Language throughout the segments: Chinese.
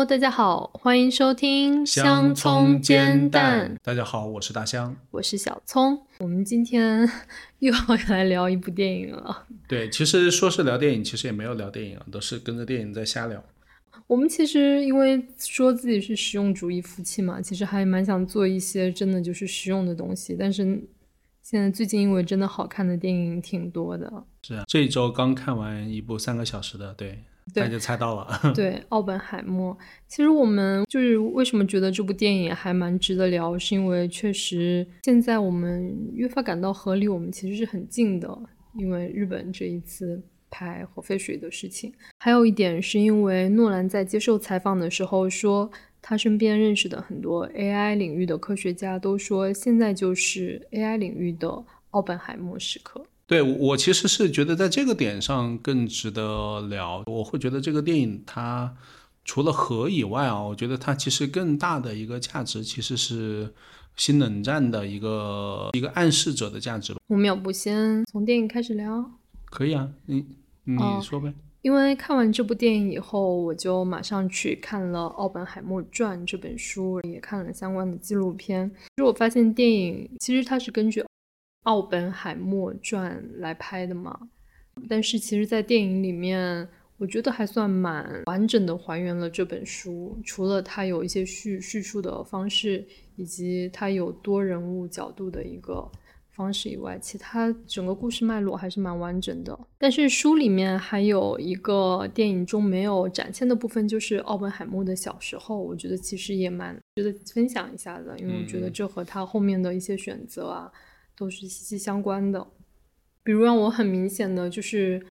Hello，大家好，欢迎收听香葱煎蛋，大家好，我是大香。我是小葱。我们今天又要来聊一部电影了。对，其实说是聊电影，其实也没有聊电影啊，都是跟着电影在瞎聊。我们其实因为说自己是实用主义夫妻嘛，其实还蛮想做一些真的就是实用的东西。但是现在最近因为真的好看的电影挺多的，是啊，这一周刚看完一部三个小时的，对，对大家猜到了。对，《奥本海默》。其实我们就是为什么觉得这部电影还蛮值得聊，是因为确实现在我们越发感到和离我们其实是很近的，因为日本这一次拍核废水的事情。还有一点是因为诺兰在接受采访的时候说，他身边认识的很多 AI 领域的科学家都说，现在就是 AI 领域的奥本海默时刻。对我我其实是觉得在这个点上更值得聊。我会觉得这个电影它除了核以外啊，我觉得它其实更大的一个价值其实是新冷战的一个一个暗示者的价值吧。我们要不先从电影开始聊？可以啊，你你哦说呗。因为看完这部电影以后，我就马上去看了《奥本海默传》这本书，也看了相关的纪录片。其实我发现电影其实它是根据《奥本海默传》来拍的嘛，但是其实，在电影里面，我觉得还算蛮完整的还原了这本书。除了它有一些叙叙述的方式，以及它有多人物角度的一个方式以外，其他整个故事脉络还是蛮完整的。但是书里面还有一个电影中没有展现的部分，就是奥本海默的小时候，我觉得其实也蛮值得分享一下的，因为我觉得这和他后面的一些选择啊都是息息相关的。比如让我很明显的就是，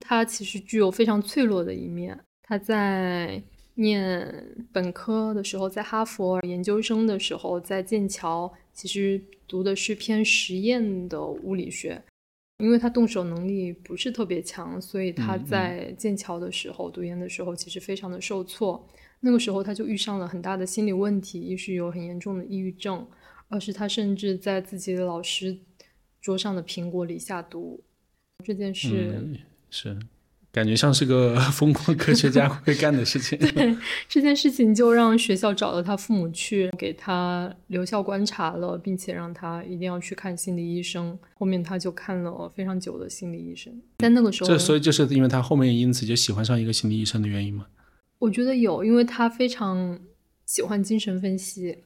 他其实具有非常脆弱的一面。他在念本科的时候，在哈佛研究生的时候，在剑桥，其实读的是偏实验的物理学。因为他动手能力不是特别强，所以他在剑桥的时候、读研的时候，其实非常的受挫。那个时候他就遇上了很大的心理问题，也是有很严重的抑郁症，二是他甚至在自己的老师桌上的苹果里下毒。这件事，嗯，是，感觉像是个 疯狂科学家会干的事情。对这件事情就让学校找了他父母去给他留校观察了，并且让他一定要去看心理医生。后面他就看了非常久的心理医生，在那个时候，这所以就是因为他后面因此就喜欢上一个心理医生的原因吗。我觉得有，因为他非常喜欢精神分析。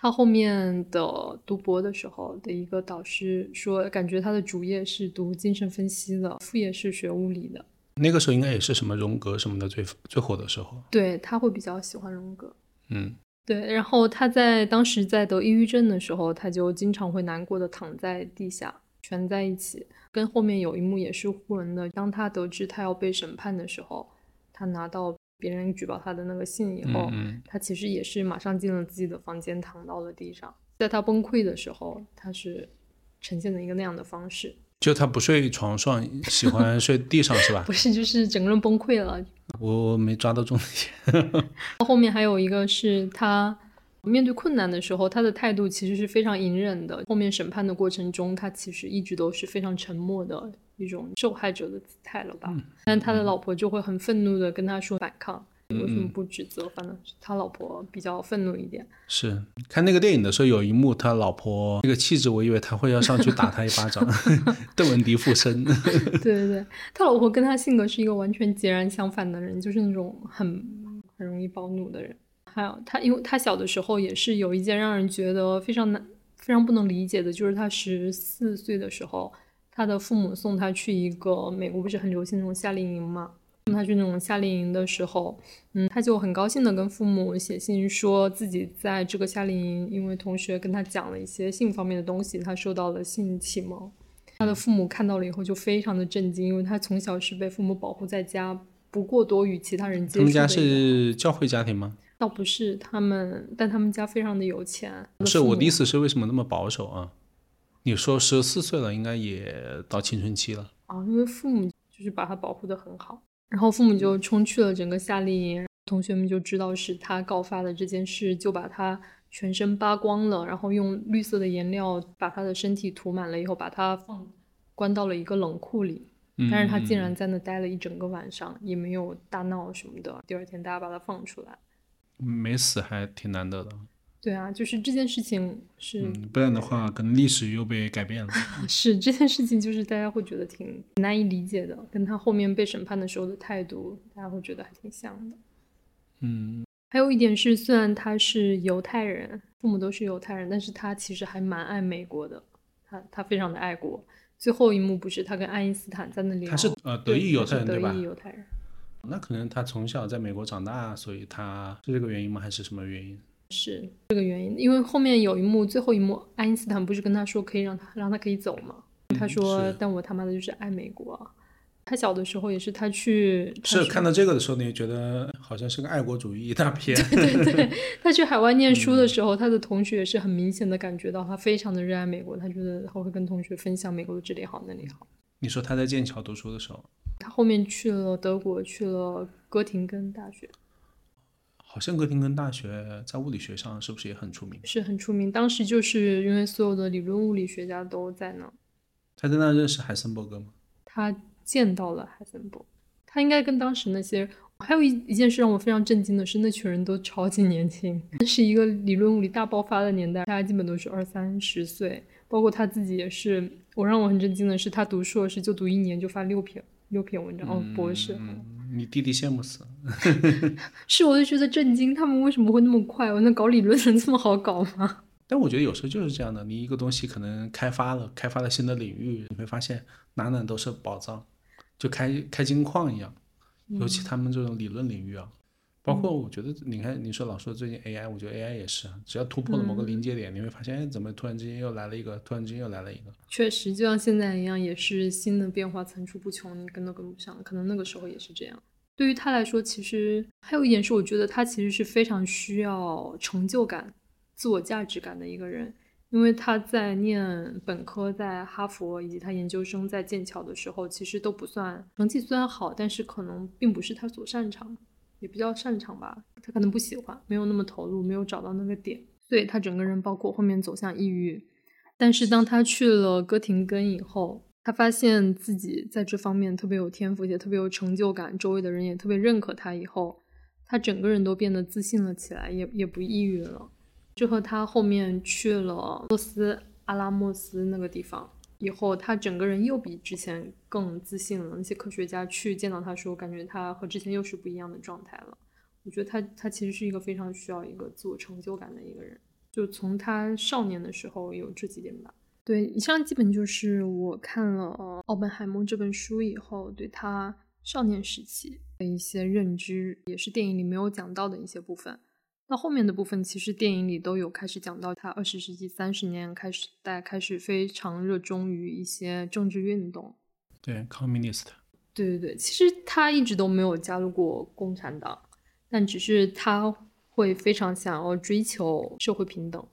他后面的读博的时候的一个导师说，感觉他的主业是读精神分析的，副业是学物理的。那个时候应该也是什么荣格什么的最最火的时候。对，他会比较喜欢荣格。嗯，对，然后他在当时在得抑郁症的时候，他就经常会难过的躺在地下，蜷在一起。跟后面有一幕也是互文的，当他得知他要被审判的时候，他拿到别人举报他的那个信以后，嗯他其实也是马上进了自己的房间，躺到了地上。在他崩溃的时候，他是呈现的一个那样的方式，就他不睡床上，喜欢睡地上是吧 不？是就是整个人崩溃了，我我没抓到重点。后面还有一个是他面对困难的时候，他的态度其实是非常隐忍的。后面审判的过程中，他其实一直都是非常沉默的一种受害者的姿态了吧？但他的老婆就会很愤怒的跟他说反抗，为什么不指责？反正他老婆比较愤怒一点。是看那个电影的时候，有一幕他老婆那个气质，我以为他会要上去打他一巴掌，邓文迪附身。对对对，他老婆跟他性格是一个完全截然相反的人，就是那种很很容易暴怒的人。还有他，因为他小的时候也是有一件让人觉得非常难、非常不能理解的，就是他十四岁的时候，他的父母送他去一个美国不是很流行那种夏令营嘛，送他去那种夏令营的时候，嗯，他就很高兴的跟父母写信说自己在这个夏令营，因为同学跟他讲了一些性方面的东西，他受到了性启蒙。他的父母看到了以后就非常的震惊，因为他从小是被父母保护在家，不过多与其他人接触。他们家是教会家庭吗？倒不是他们，但他们家非常的有钱。不是，我的意思思是为什么那么保守啊？你说十四岁了，应该也到青春期了。啊，因为父母就是把他保护的很好，然后父母就冲去了整个夏令营，同学们就知道是他告发的这件事，就把他全身扒光了，然后用绿色的颜料把他的身体涂满了以后，把他放关到了一个冷库里。但是他竟然在那待了一整个晚上，也没有大闹什么的。第二天大家把他放出来，没死还挺难得的。对啊，就是这件事情是，嗯，不然的话，可能历史又被改变了。是这件事情，就是大家会觉得挺难以理解的，跟他后面被审判的时候的态度，大家会觉得还挺像的。嗯，还有一点是，虽然他是犹太人，父母都是犹太人，但是他其实还蛮爱美国的，他他非常的爱国。最后一幕不是他跟爱因斯坦在那里，他是呃德裔犹太人对吧？德裔犹太人。那可能他从小在美国长大，所以他是这个原因吗？还是什么原因？是这个原因，因为后面有一幕，最后一幕，爱因斯坦不是跟他说可以让他让他可以走吗？他说：“但我他妈的就是爱美国。”他小的时候也是，他去是看到这个的时候，你觉得好像是个爱国主义大片。对对对，他去海外念书的时候，他的同学是很明显的感觉到他非常的热爱美国，他觉得他会跟同学分享美国的这里好那里好。你说他在剑桥读书的时候，他后面去了德国，去了哥廷根大学。好像哥廷根大学在物理学上是不是也很出名？是很出名，当时就是因为所有的理论物理学家都在那。他在那认识海森伯格吗？他见到了海森伯，他应该跟当时那些……还有一一件事让我非常震惊的是，那群人都超级年轻，那是一个理论物理大爆发的年代，大家基本都是二三十岁，包括他自己也是。我让我很震惊的是，他读硕士就读一年就发六篇六篇文章，哦，博士。你弟弟羡慕死了，是我就觉得震惊，他们为什么会那么快？我那搞理论能这么好搞吗？但我觉得有时候就是这样的，你一个东西可能开发了，开发了新的领域，你会发现哪哪都是宝藏，就开开金矿一样。尤其他们这种理论领域啊，包括我觉得，你看你说老说最近 AI，我觉得 AI 也是，只要突破了某个临界点，你会发现，哎，怎么突然之间又来了一个，突然之间又来了一个。确实，就像现在一样，也是新的变化层出不穷，你跟都跟不上。可能那个时候也是这样。对于他来说，其实还有一点是，我觉得他其实是非常需要成就感、自我价值感的一个人。因为他在念本科，在哈佛，以及他研究生在剑桥的时候，其实都不算成绩虽然好，但是可能并不是他所擅长，也比较擅长吧。他可能不喜欢，没有那么投入，没有找到那个点，所以他整个人包括后面走向抑郁。但是当他去了哥廷根以后，他发现自己在这方面特别有天赋，也特别有成就感，周围的人也特别认可他。以后，他整个人都变得自信了起来，也也不抑郁了。这和他后面去了洛斯阿拉莫斯那个地方以后，他整个人又比之前更自信了。那些科学家去见到他说，感觉他和之前又是不一样的状态了。我觉得他他其实是一个非常需要一个自我成就感的一个人，就从他少年的时候有这几点吧。对，以上基本就是我看了《奥本海默》这本书以后，对他少年时期的一些认知，也是电影里没有讲到的一些部分。到后面的部分，其实电影里都有开始讲到，他二十世纪三十年开始，大家开始非常热衷于一些政治运动。对，communist。对对对，其实他一直都没有加入过共产党，但只是他会非常想要追求社会平等。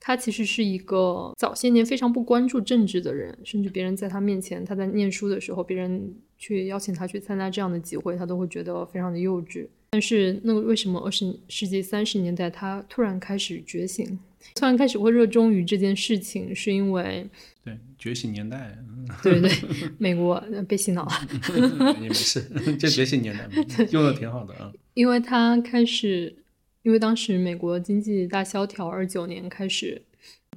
他其实是一个早些年非常不关注政治的人，甚至别人在他面前，他在念书的时候，别人去邀请他去参加这样的集会，他都会觉得非常的幼稚。但是，那个为什么二十世纪三十年代他突然开始觉醒，突然开始会热衷于这件事情，是因为对觉醒年代，对对，美国被洗脑了，也没事，就觉醒年代用的挺好的啊，因为他开始。因为当时美国经济大萧条，二九年开始，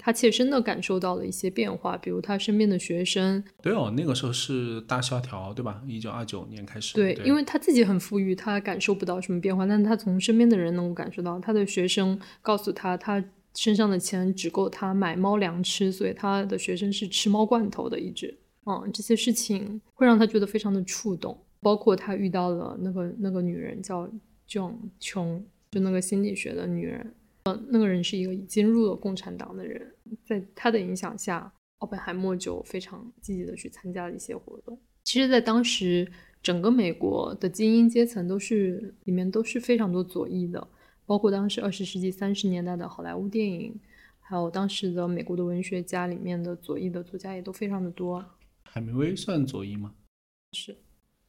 他切身的感受到了一些变化，比如他身边的学生。对哦，那个时候是大萧条，对吧？一九二九年开始。对，因为他自己很富裕，他感受不到什么变化，但是他从身边的人能够感受到，他的学生告诉他，他身上的钱只够他买猫粮吃，所以他的学生是吃猫罐头的，一直。嗯，这些事情会让他觉得非常的触动，包括他遇到了那个那个女人叫 John 琼。就那个心理学的女人，呃，那个人是一个已经入了共产党的人，在他的影响下，奥本海默就非常积极的去参加了一些活动。其实，在当时，整个美国的精英阶层都是里面都是非常多左翼的，包括当时二十世纪三十年代的好莱坞电影，还有当时的美国的文学家里面的左翼的作家也都非常的多。海明威算左翼吗？是，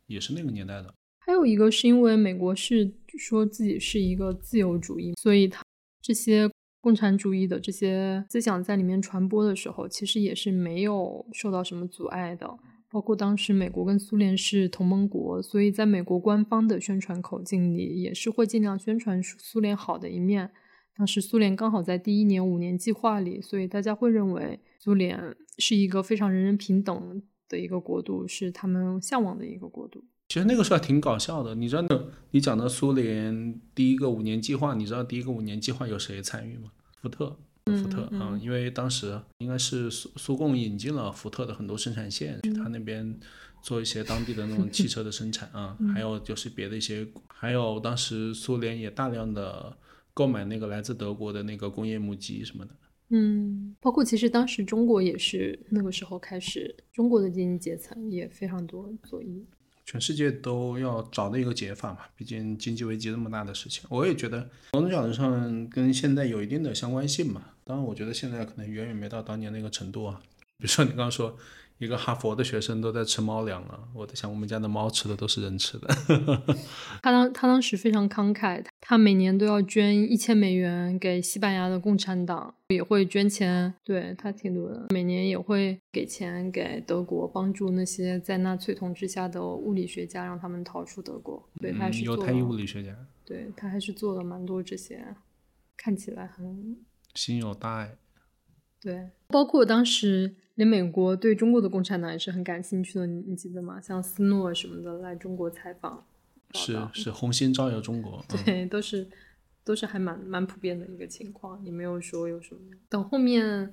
也是那个年代的。还有一个是因为美国是说自己是一个自由主义，所以他这些共产主义的这些思想在里面传播的时候，其实也是没有受到什么阻碍的。包括当时美国跟苏联是同盟国，所以在美国官方的宣传口径里，也是会尽量宣传苏联好的一面。当时苏联刚好在第一年五年计划里，所以大家会认为苏联是一个非常人人平等的一个国度，是他们向往的一个国度。其实那个时候还挺搞笑的，你知道，你讲到苏联第一个五年计划，你知道第一个五年计划有谁参与吗？福特，福特啊，因为当时应该是苏苏共引进了福特的很多生产线，去他那边做一些当地的那种汽车的生产啊，还有就是别的一些，还有当时苏联也大量的购买那个来自德国的那个工业母机什么的。嗯，包括其实当时中国也是那个时候开始，中国的经济阶层也非常多左翼。全世界都要找的一个解法嘛，毕竟经济危机这么大的事情，我也觉得某种角度上跟现在有一定的相关性嘛。当然，我觉得现在可能远远没到当年那个程度啊。比如说你刚刚说。一个哈佛的学生都在吃猫粮了，我在想，我们家的猫吃的都是人吃的。他当他当时非常慷慨，他每年都要捐一千美元给西班牙的共产党，也会捐钱，对他挺多的。每年也会给钱给德国，帮助那些在纳粹统治下的物理学家，让他们逃出德国。对，他是犹太裔物理学家。对他还是做了蛮多这些，看起来很心有大爱。对，包括当时。连美国对中国的共产党也是很感兴趣的，你你记得吗？像斯诺什么的来中国采访，是是红星照耀中国，对，都是都是还蛮蛮普遍的一个情况，也没有说有什么。等后面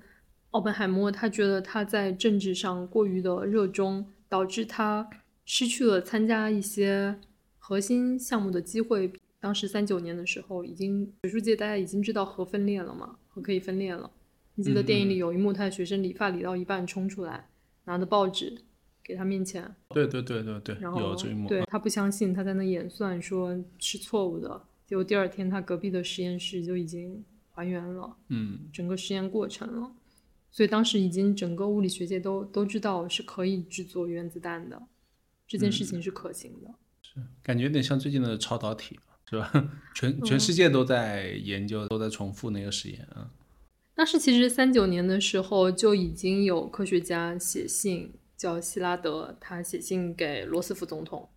奥本海默他觉得他在政治上过于的热衷，导致他失去了参加一些核心项目的机会。当时三九年的时候，已经学术界大家已经知道核分裂了嘛，核可以分裂了。你记得电影里有一幕，他的学生理发理到一半冲出来，拿着报纸给他面前。对对对对对，有这一幕。对他不相信，他在那演算说是错误的。结果第二天，他隔壁的实验室就已经还原了，嗯，整个实验过程了。所以当时已经整个物理学界都都知道是可以制作原子弹的，这件事情是可行的。是，感觉有点像最近的超导体，是吧？全全世界都在研究，都在重复那个实验啊。当时其实三九年的时候就已经有科学家写信，叫希拉德，他写信给罗斯福总统，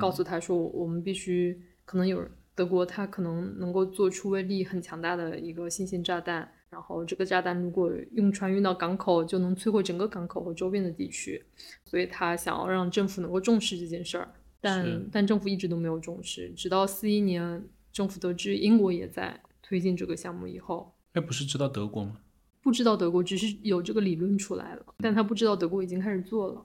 告诉他说，我们必须可能有德国，他可能能够做出威力很强大的一个新型炸弹，然后这个炸弹如果用船运到港口，就能摧毁整个港口和周边的地区，所以他想要让政府能够重视这件事儿，但但政府一直都没有重视，直到四一年政府得知英国也在推进这个项目以后。哎，不是知道德国吗？不知道德国，只是有这个理论出来了，但他不知道德国已经开始做了。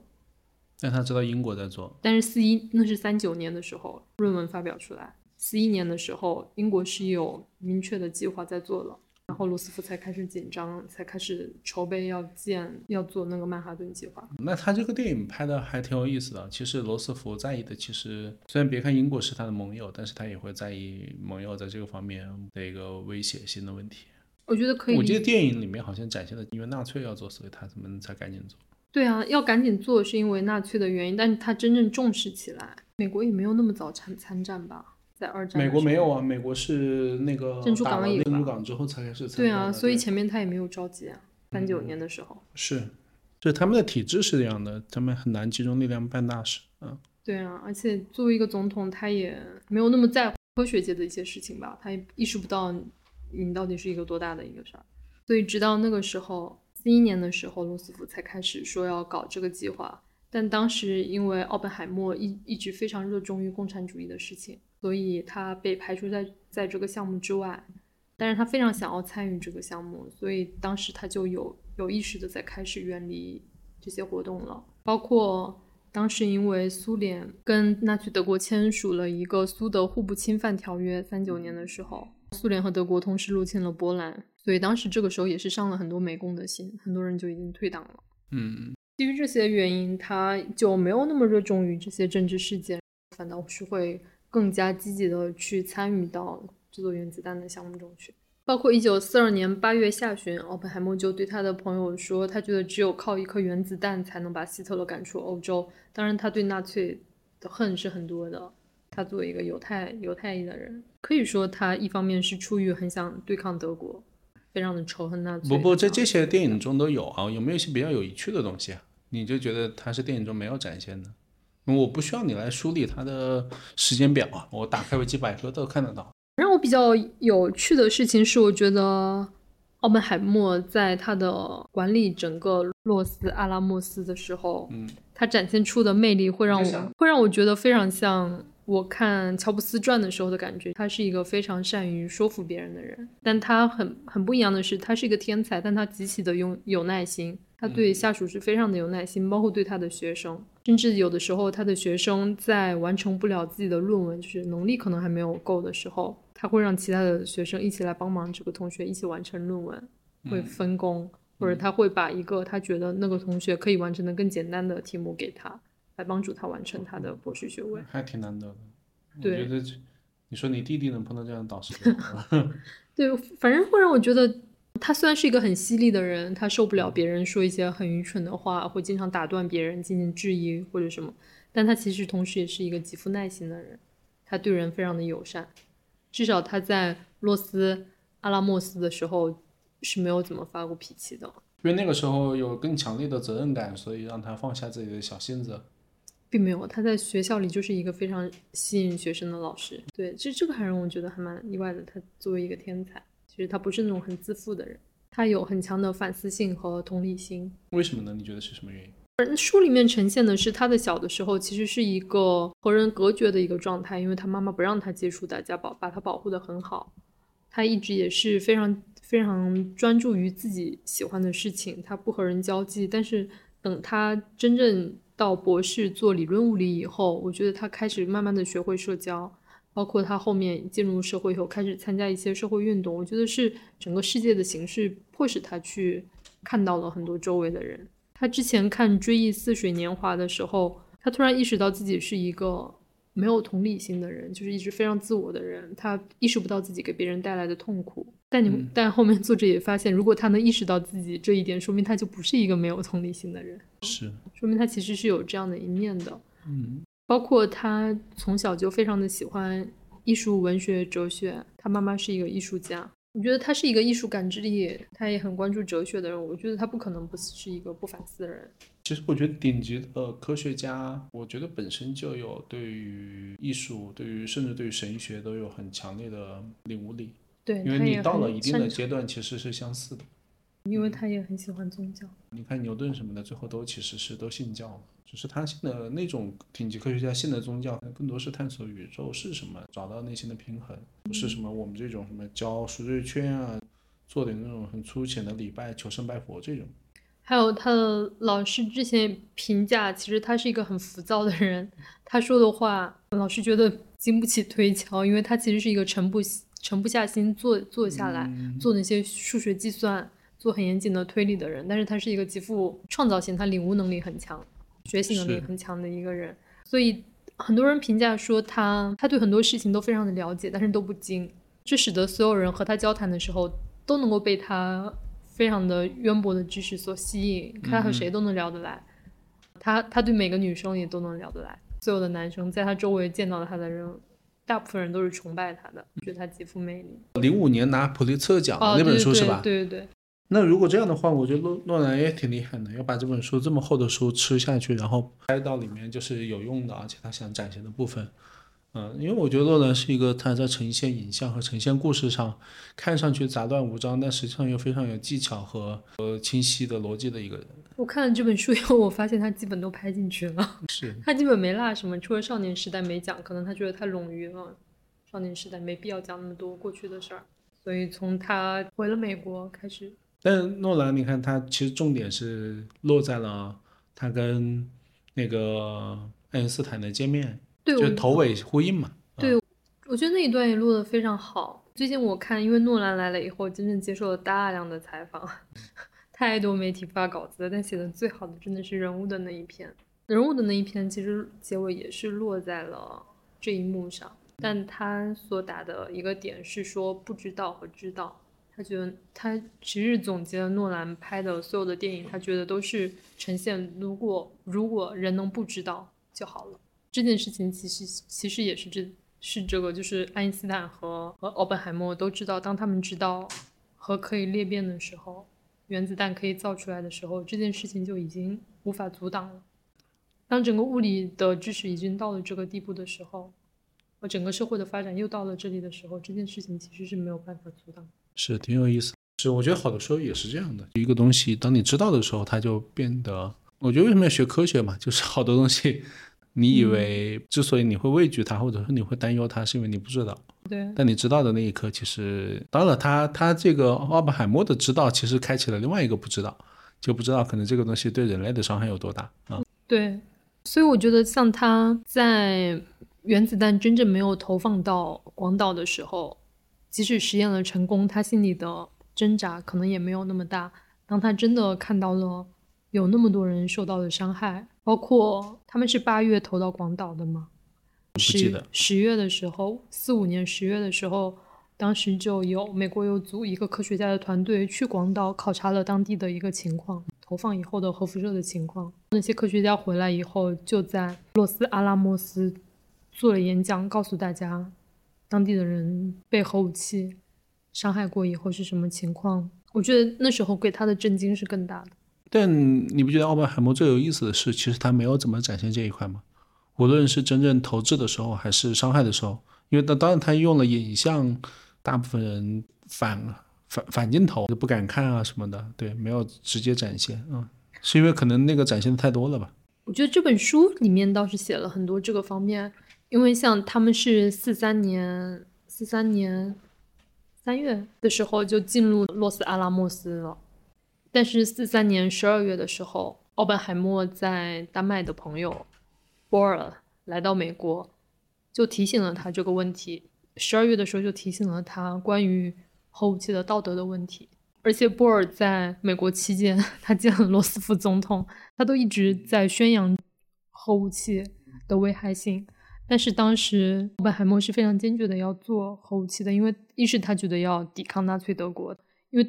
但他知道英国在做。但是四一那是三九年的时候论文发表出来，四一年的时候英国是有明确的计划在做了，然后罗斯福才开始紧张，才开始筹备要建要做那个曼哈顿计划。那他这个电影拍的还挺有意思的。其实罗斯福在意的，其实虽然别看英国是他的盟友，但是他也会在意盟友在这个方面的一个威胁性的问题。我觉得可以。我记得电影里面好像展现的，因为纳粹要做，所以他们才赶紧做。对啊，要赶紧做是因为纳粹的原因，但是他真正重视起来，美国也没有那么早参参战吧？在二战。美国没有啊，美国是那个珍珠港了珍珠港之后才开始参对啊，所以前面他也没有着急啊。三九年的时候。是，就他们的体制是这样的，他们很难集中力量办大事。嗯。对啊，而且作为一个总统，他也没有那么在乎科学界的一些事情吧？他也意识不到。你到底是一个多大的一个事儿？所以直到那个时候，四一年的时候，罗斯福才开始说要搞这个计划。但当时因为奥本海默一一直非常热衷于共产主义的事情，所以他被排除在在这个项目之外。但是他非常想要参与这个项目，所以当时他就有有意识的在开始远离这些活动了。包括当时因为苏联跟纳粹德国签署了一个苏德互不侵犯条约，三九年的时候。苏联和德国同时入侵了波兰，所以当时这个时候也是伤了很多美共的心，很多人就已经退党了。嗯，基于这些原因，他就没有那么热衷于这些政治事件，反倒是会更加积极的去参与到制作原子弹的项目中去。包括一九四二年八月下旬，奥本海默就对他的朋友说，他觉得只有靠一颗原子弹才能把希特勒赶出欧洲。当然，他对纳粹的恨是很多的。他作为一个犹太犹太裔的人，可以说他一方面是出于很想对抗德国，非常的仇恨纳粹。不不，在这些电影中都有啊，有没有一些比较有趣的东西啊？你就觉得他是电影中没有展现的？我不需要你来梳理他的时间表啊，我打开维基百科都看得到。让我比较有趣的事情是，我觉得奥本海默在他的管理整个洛斯阿拉莫斯的时候，嗯，他展现出的魅力会让我会让我觉得非常像我看乔布斯传的时候的感觉。他是一个非常善于说服别人的人，但他很很不一样的是，他是一个天才，但他极其的有有耐心。他对下属是非常的有耐心，包括对他的学生，甚至有的时候他的学生在完成不了自己的论文，就是能力可能还没有够的时候，他会让其他的学生一起来帮忙这个同学一起完成论文，会分工，或者他会把一个他觉得那个同学可以完成的更简单的题目给他，来帮助他完成他的博士学位。还挺难得的。我对觉得，你说你弟弟能碰到这样的导师 对，反正会让我觉得他虽然是一个很犀利的人，他受不了别人说一些很愚蠢的话，会经常打断别人进行质疑或者什么，但他其实同时也是一个极富耐心的人，他对人非常的友善，至少他在洛斯阿拉莫斯的时候是没有怎么发过脾气的，因为那个时候有更强烈的责任感，所以让他放下自己的小性子。并没有，他在学校里就是一个非常吸引学生的老师，对，这这个还让我觉得还蛮意外的，他作为一个天才，其实他不是那种很自负的人。他有很强的反思性和同理心，为什么呢？你觉得是什么原因？而书里面呈现的是他的小的时候，其实是一个和人隔绝的一个状态，因为他妈妈不让他接触大家，保把他保护的很好。他一直也是非常非常专注于自己喜欢的事情，他不和人交际。但是等他真正到博士做理论物理以后，我觉得他开始慢慢的学会社交，包括他后面进入社会以后开始参加一些社会运动。我觉得是整个世界的形式迫使他去看到了很多周围的人。他之前看《追忆似水年华》的时候，他突然意识到自己是一个没有同理心的人，就是一直非常自我的人。他意识不到自己给别人带来的痛苦。但你，嗯但后面作者也发现，如果他能意识到自己这一点，说明他就不是一个没有同理心的人，是，说明他其实是有这样的一面的。嗯，包括他从小就非常的喜欢艺术、文学、哲学。他妈妈是一个艺术家，我觉得他是一个艺术感知力，他也很关注哲学的人。我觉得他不可能不是一个不反思的人。其实我觉得顶级的科学家，我觉得本身就有对于艺术、对于甚至对于神学都有很强烈的领悟力，对，因为你到了一定的阶段，其实是相似的。因为他也很喜欢宗教。你看牛顿什么的，最后都其实是都信教嘛，只是他信的那种顶级科学家信的宗教，更多是探索宇宙是什么，找到内心的平衡，不是什么我们这种什么交赎罪券啊，做点那种很粗浅的礼拜、求神拜佛这种。还有他的老师之前评价，其实他是一个很浮躁的人，他说的话老师觉得经不起推敲，因为他其实是一个沉不沉不下心做做下来、嗯做那些数学计算、做很严谨的推理的人，但是他是一个极富创造性，他领悟能力很强、学习能力很强的一个人，所以很多人评价说他他对很多事情都非常的了解，但是都不精，这使得所有人和他交谈的时候都能够被他非常的渊博的知识所吸引，他和谁都能聊得来，他他对每个女生也都能聊得来，所有的男生在他周围见到他的人，大部分人都是崇拜他的，觉得他极富魅力。零五年拿普利策奖那本书是吧？对对对，那如果这样的话，我觉得诺诺兰也挺厉害的，要把这本书这么厚的书吃下去，然后拍到里面就是有用的，而且他想展现的部分。嗯，因为我觉得诺兰是一个他在呈现影像和呈现故事上看上去杂乱无章，但实际上又非常有技巧和呃清晰的逻辑的一个人。我看了这本书以后，我发现他基本都拍进去了，是，他基本没落什么，除了少年时代没讲，可能他觉得太冗余了，少年时代没必要讲那么多过去的事儿，所以从他回了美国开始，但是诺兰，你看他其实重点是落在了他跟那个爱因斯坦的见面，对就头尾呼应嘛。对我觉得那一段也录的非常好。最近我看，因为诺兰来了以后，真正接受了大量的采访，太多媒体发稿子了，但写的最好的真的是人物的那一篇。人物的那一篇其实结尾也是落在了这一幕上，但他所打的一个点是说不知道和知道。他觉得他其实总结了诺兰拍的所有的电影，他觉得都是呈现如果如果人能不知道就好了。这件事情其实其实也是这是这个，就是爱因斯坦和和奥本海默都知道，当他们知道核可以裂变的时候，原子弹可以造出来的时候，这件事情就已经无法阻挡了。当整个物理的知识已经到了这个地步的时候，呃，整个社会的发展又到了这里的时候，这件事情其实是没有办法阻挡。是挺有意思。是，我觉得好的时候也是这样的。一个东西，当你知道的时候，它就变得。我觉得为什么要学科学嘛，就是好多东西，你以为之所以你会畏惧它，或者说你会担忧它，是因为你不知道。对。但你知道的那一刻，其实当然，他他这个奥本海默的知道，其实开启了另外一个不知道，就不知道可能这个东西对人类的伤害有多大啊。对。所以我觉得，像他在原子弹真正没有投放到广岛的时候，即使实验了成功，他心里的挣扎可能也没有那么大。当他真的看到了有那么多人受到了伤害，包括他们是八月投到广岛的吗？十十月的时候，四五年十月的时候，当时就有美国有组一个科学家的团队去广岛考察了当地的一个情况。投放以后的核辐射的情况，那些科学家回来以后，就在洛斯阿拉莫斯做了演讲，告诉大家当地的人被核武器伤害过以后是什么情况。我觉得那时候给他的震惊是更大的。但你不觉得奥本海默最有意思的是，其实他没有怎么展现这一块吗？无论是真正投掷的时候，还是伤害的时候，因为当当然他用了影像，大部分人反。反反镜头就不敢看啊什么的，对，没有直接展现，嗯，是因为可能那个展现的太多了吧？我觉得这本书里面倒是写了很多这个方面，因为像他们是四三年四三年三月的时候就进入洛斯阿拉莫斯了，但是四三年十二月的时候，奥本海默在丹麦的朋友波尔来到美国，就提醒了他这个问题。十二月的时候就提醒了他关于。核武器的道德的问题，而且波尔在美国期间，他见了罗斯福总统，他都一直在宣扬核武器的危害性。但是当时奥本海默是非常坚决的要做核武器的，因为一是他觉得要抵抗纳粹德国，因为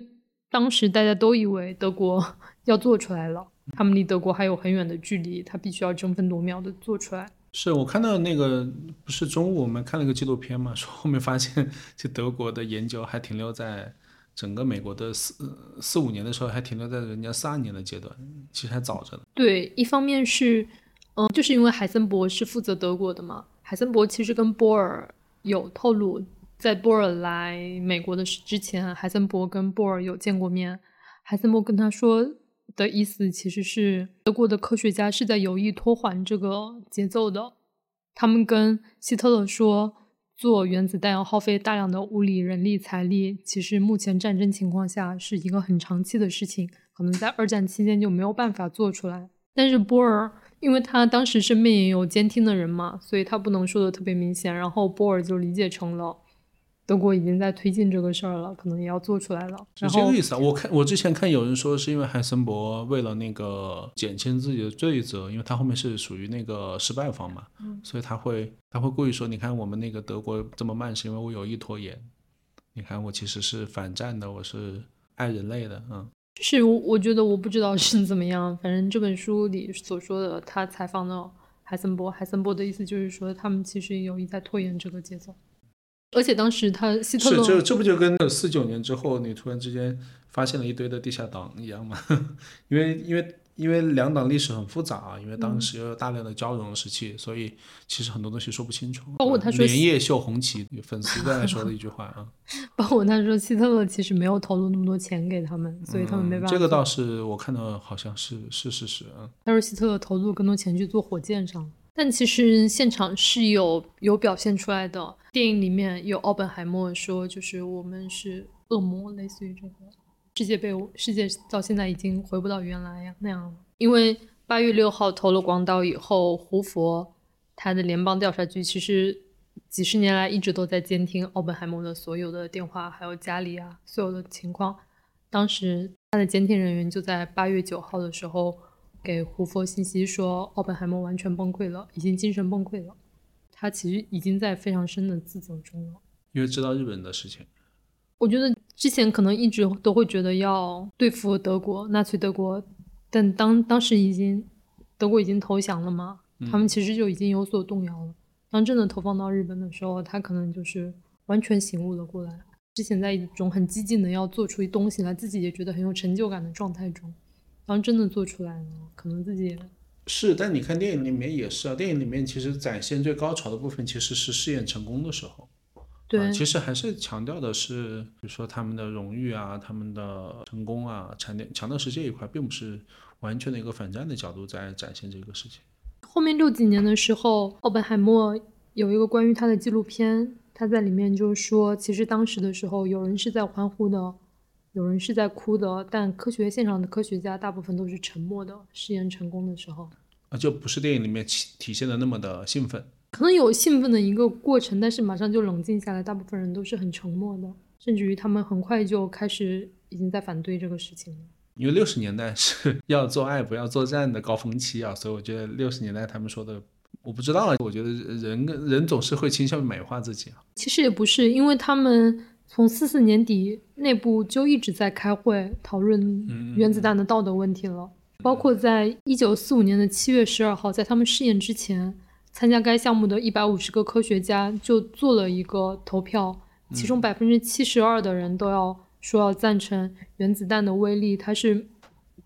当时大家都以为德国 要做出来了，他们离德国还有很远的距离，他必须要争分夺秒的做出来。是我看到那个不是中午我们看了个纪录片嘛，说后面发现就德国的研究还停留在整个美国的四四五年的时候，还停留在人家四二年的阶段，其实还早着呢。对，一方面是，嗯，就是因为海森伯是负责德国的嘛，海森伯其实跟波尔有透露，在波尔来美国的之前，海森伯跟波尔有见过面，海森伯跟他说。的意思其实是德国的科学家是在有意拖缓这个节奏的。他们跟希特勒说，做原子弹要耗费大量的物力、人力、财力，其实目前战争情况下是一个很长期的事情，可能在二战期间就没有办法做出来。但是波尔，因为他当时身边也有监听的人嘛，所以他不能说的特别明显，然后波尔就理解成了。德国已经在推进这个事儿了，可能也要做出来了。是这个意思啊？我看我之前看有人说，是因为海森伯为了那个减轻自己的罪责，因为他后面是属于那个失败方嘛，所以他会他会故意说，你看我们那个德国这么慢，是因为我有意拖延。你看我其实是反战的，我是爱人类的，嗯。是我我觉得我不知道是怎么样，反正这本书里所说的，他采访的海森伯，海森伯的意思就是说，他们其实有意在拖延这个节奏。而且当时他希特勒是这这不就跟四九年之后你突然之间发现了一堆的地下党一样吗？因为因为因为两党历史很复杂啊，因为当时又有大量的交融时期，所以其实很多东西说不清楚。包括他说连夜秀红旗，粉丝在说的一句话啊。包括他说希特勒其实没有投入那么多钱给他们，所以他们没办法。这个倒是我看到好像是是事实啊。他说希特勒投入更多钱去做火箭上。但其实现场是有有表现出来的，电影里面有奥本海默说，就是我们是恶魔，类似于这个世界被世界到现在已经回不到原来呀那样了。因为八月六号投了广岛以后，胡佛他的联邦调查局其实几十年来一直都在监听奥本海默的所有的电话，还有家里啊所有的情况。当时他的监听人员就在八月九号的时候。给胡佛信息说，奥本海默完全崩溃了，已经精神崩溃了。他其实已经在非常深的自责中了，因为知道日本的事情。我觉得之前可能一直都会觉得要对付德国，纳粹德国，但当当时已经德国已经投降了嘛，他们其实就已经有所动摇了。当真的投放到日本的时候，他可能就是完全醒悟了过来。之前在一种很激进的要做出一东西来，自己也觉得很有成就感的状态中，然后真的做出来了，可能自己是，但你看电影里面也是啊，电影里面其实展现最高潮的部分其实是试验成功的时候。对，其实还是强调的是，比如说他们的荣誉啊，他们的成功啊，强调强调是这一块，并不是完全的一个反战的角度在展现这个事情。后面六几年的时候，奥本海默有一个关于他的纪录片，他在里面就说，其实当时的时候，有人是在欢呼的，有人是在哭的，但科学现场的科学家大部分都是沉默的。试验成功的时候，啊，就不是电影里面体体现的那么的兴奋。可能有兴奋的一个过程，但是马上就冷静下来，大部分人都是很沉默的，甚至于他们很快就开始已经在反对这个事情了。因为六十年代是 要做爱不要作战的高峰期啊，所以我觉得六十年代他们说的我不知道啊，我觉得人人总是会倾向于美化自己啊。其实也不是，因为他们从四四年底内部就一直在开会讨论原子弹的道德问题了，包括在一九四五年的七月十二号，在他们试验之前。参加该项目的一百五十个科学家就做了一个投票，其中百分之七十二的人都要说要赞成原子弹的威力，它是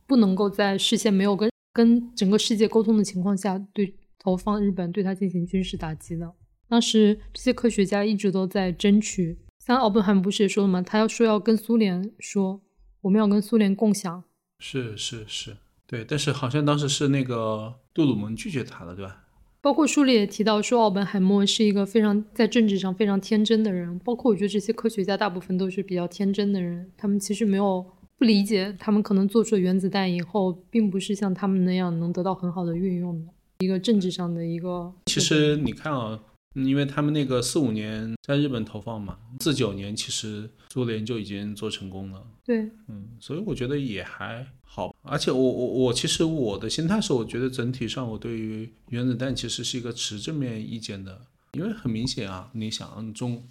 不能够在事先没有跟跟整个世界沟通的情况下对投放日本对它进行军事打击的。当时这些科学家一直都在争取，像奥本海默不是也说了吗？他要说要跟苏联说，我们要跟苏联共享。是是是，对，但是好像当时是那个杜鲁门拒绝他了，对吧？包括书里也提到说，奥本海默是一个非常在政治上非常天真的人。包括我觉得这些科学家大部分都是比较天真的人，他们其实没有不理解，他们可能做出了原子弹以后，并不是像他们那样能得到很好的运用的一个政治上的一个。其实你看啊。因为他们那个四五年在日本投放嘛，四九年其实苏联就已经做成功了。对，嗯，所以我觉得也还好。而且我我我其实我的心态是，我觉得整体上我对于原子弹其实是一个持正面意见的，因为很明显啊，你想中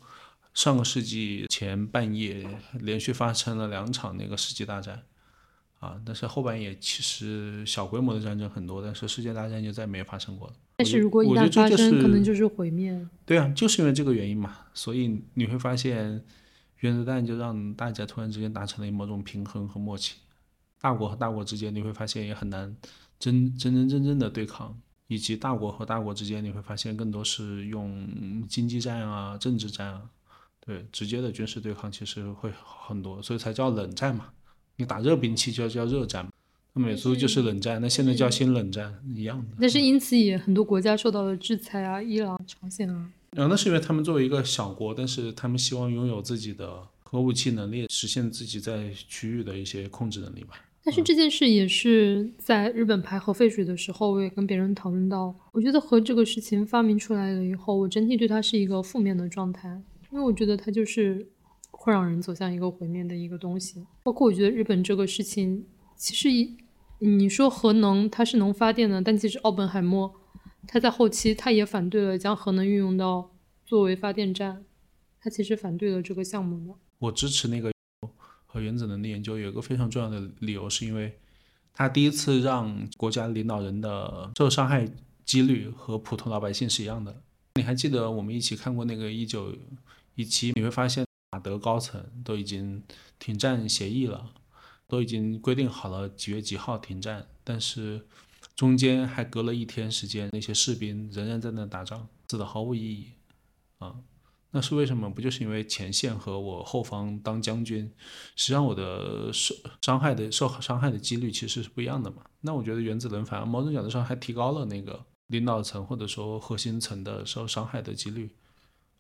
上个世纪前半夜连续发生了两场那个世纪大战。啊，但是后半夜其实小规模的战争很多，但是世界大战就再没发生过了。但是如果一旦发生，可能就是毁灭。对啊，就是因为这个原因嘛，所以你会发现原子弹就让大家突然之间达成了某种平衡和默契。大国和大国之间你会发现也很难真真真正正的对抗，以及大国和大国之间你会发现更多是用经济战啊、政治战啊，对，直接的军事对抗其实会很多，所以才叫冷战嘛。你打热兵器就要叫热战，那美苏就是冷战，那现在叫新冷战一样的。但是因此也很多国家受到了制裁啊，伊朗、朝鲜啊。啊，那是因为他们作为一个小国，但是他们希望拥有自己的核武器能力，实现自己在区域的一些控制能力吧。但是这件事也是在日本排核废水的时候，我也跟别人讨论到，我觉得核这个事情发明出来了以后，我整体对它是一个负面的状态，因为我觉得它就是。会让人走向一个毁灭的一个东西，包括我觉得日本这个事情，其实一你说核能它是能发电的，但其实奥本海默他在后期他也反对了将核能运用到作为发电站，他其实反对了这个项目的。我支持那个和原子能的研究，有一个非常重要的理由，是因为他第一次让国家领导人的受伤害几率和普通老百姓是一样的。你还记得我们一起看过那个一九一七，你会发现。马德高层都已经停战协议了，都已经规定好了几月几号停战，但是中间还隔了一天时间，那些士兵仍然在那打仗，死的毫无意义啊！那是为什么？不就是因为前线和我后方当将军，实际上我的受伤害的受伤害的几率其实是不一样的嘛？那我觉得原子能反而某种角度上还提高了那个领导层或者说核心层的受伤害的几率。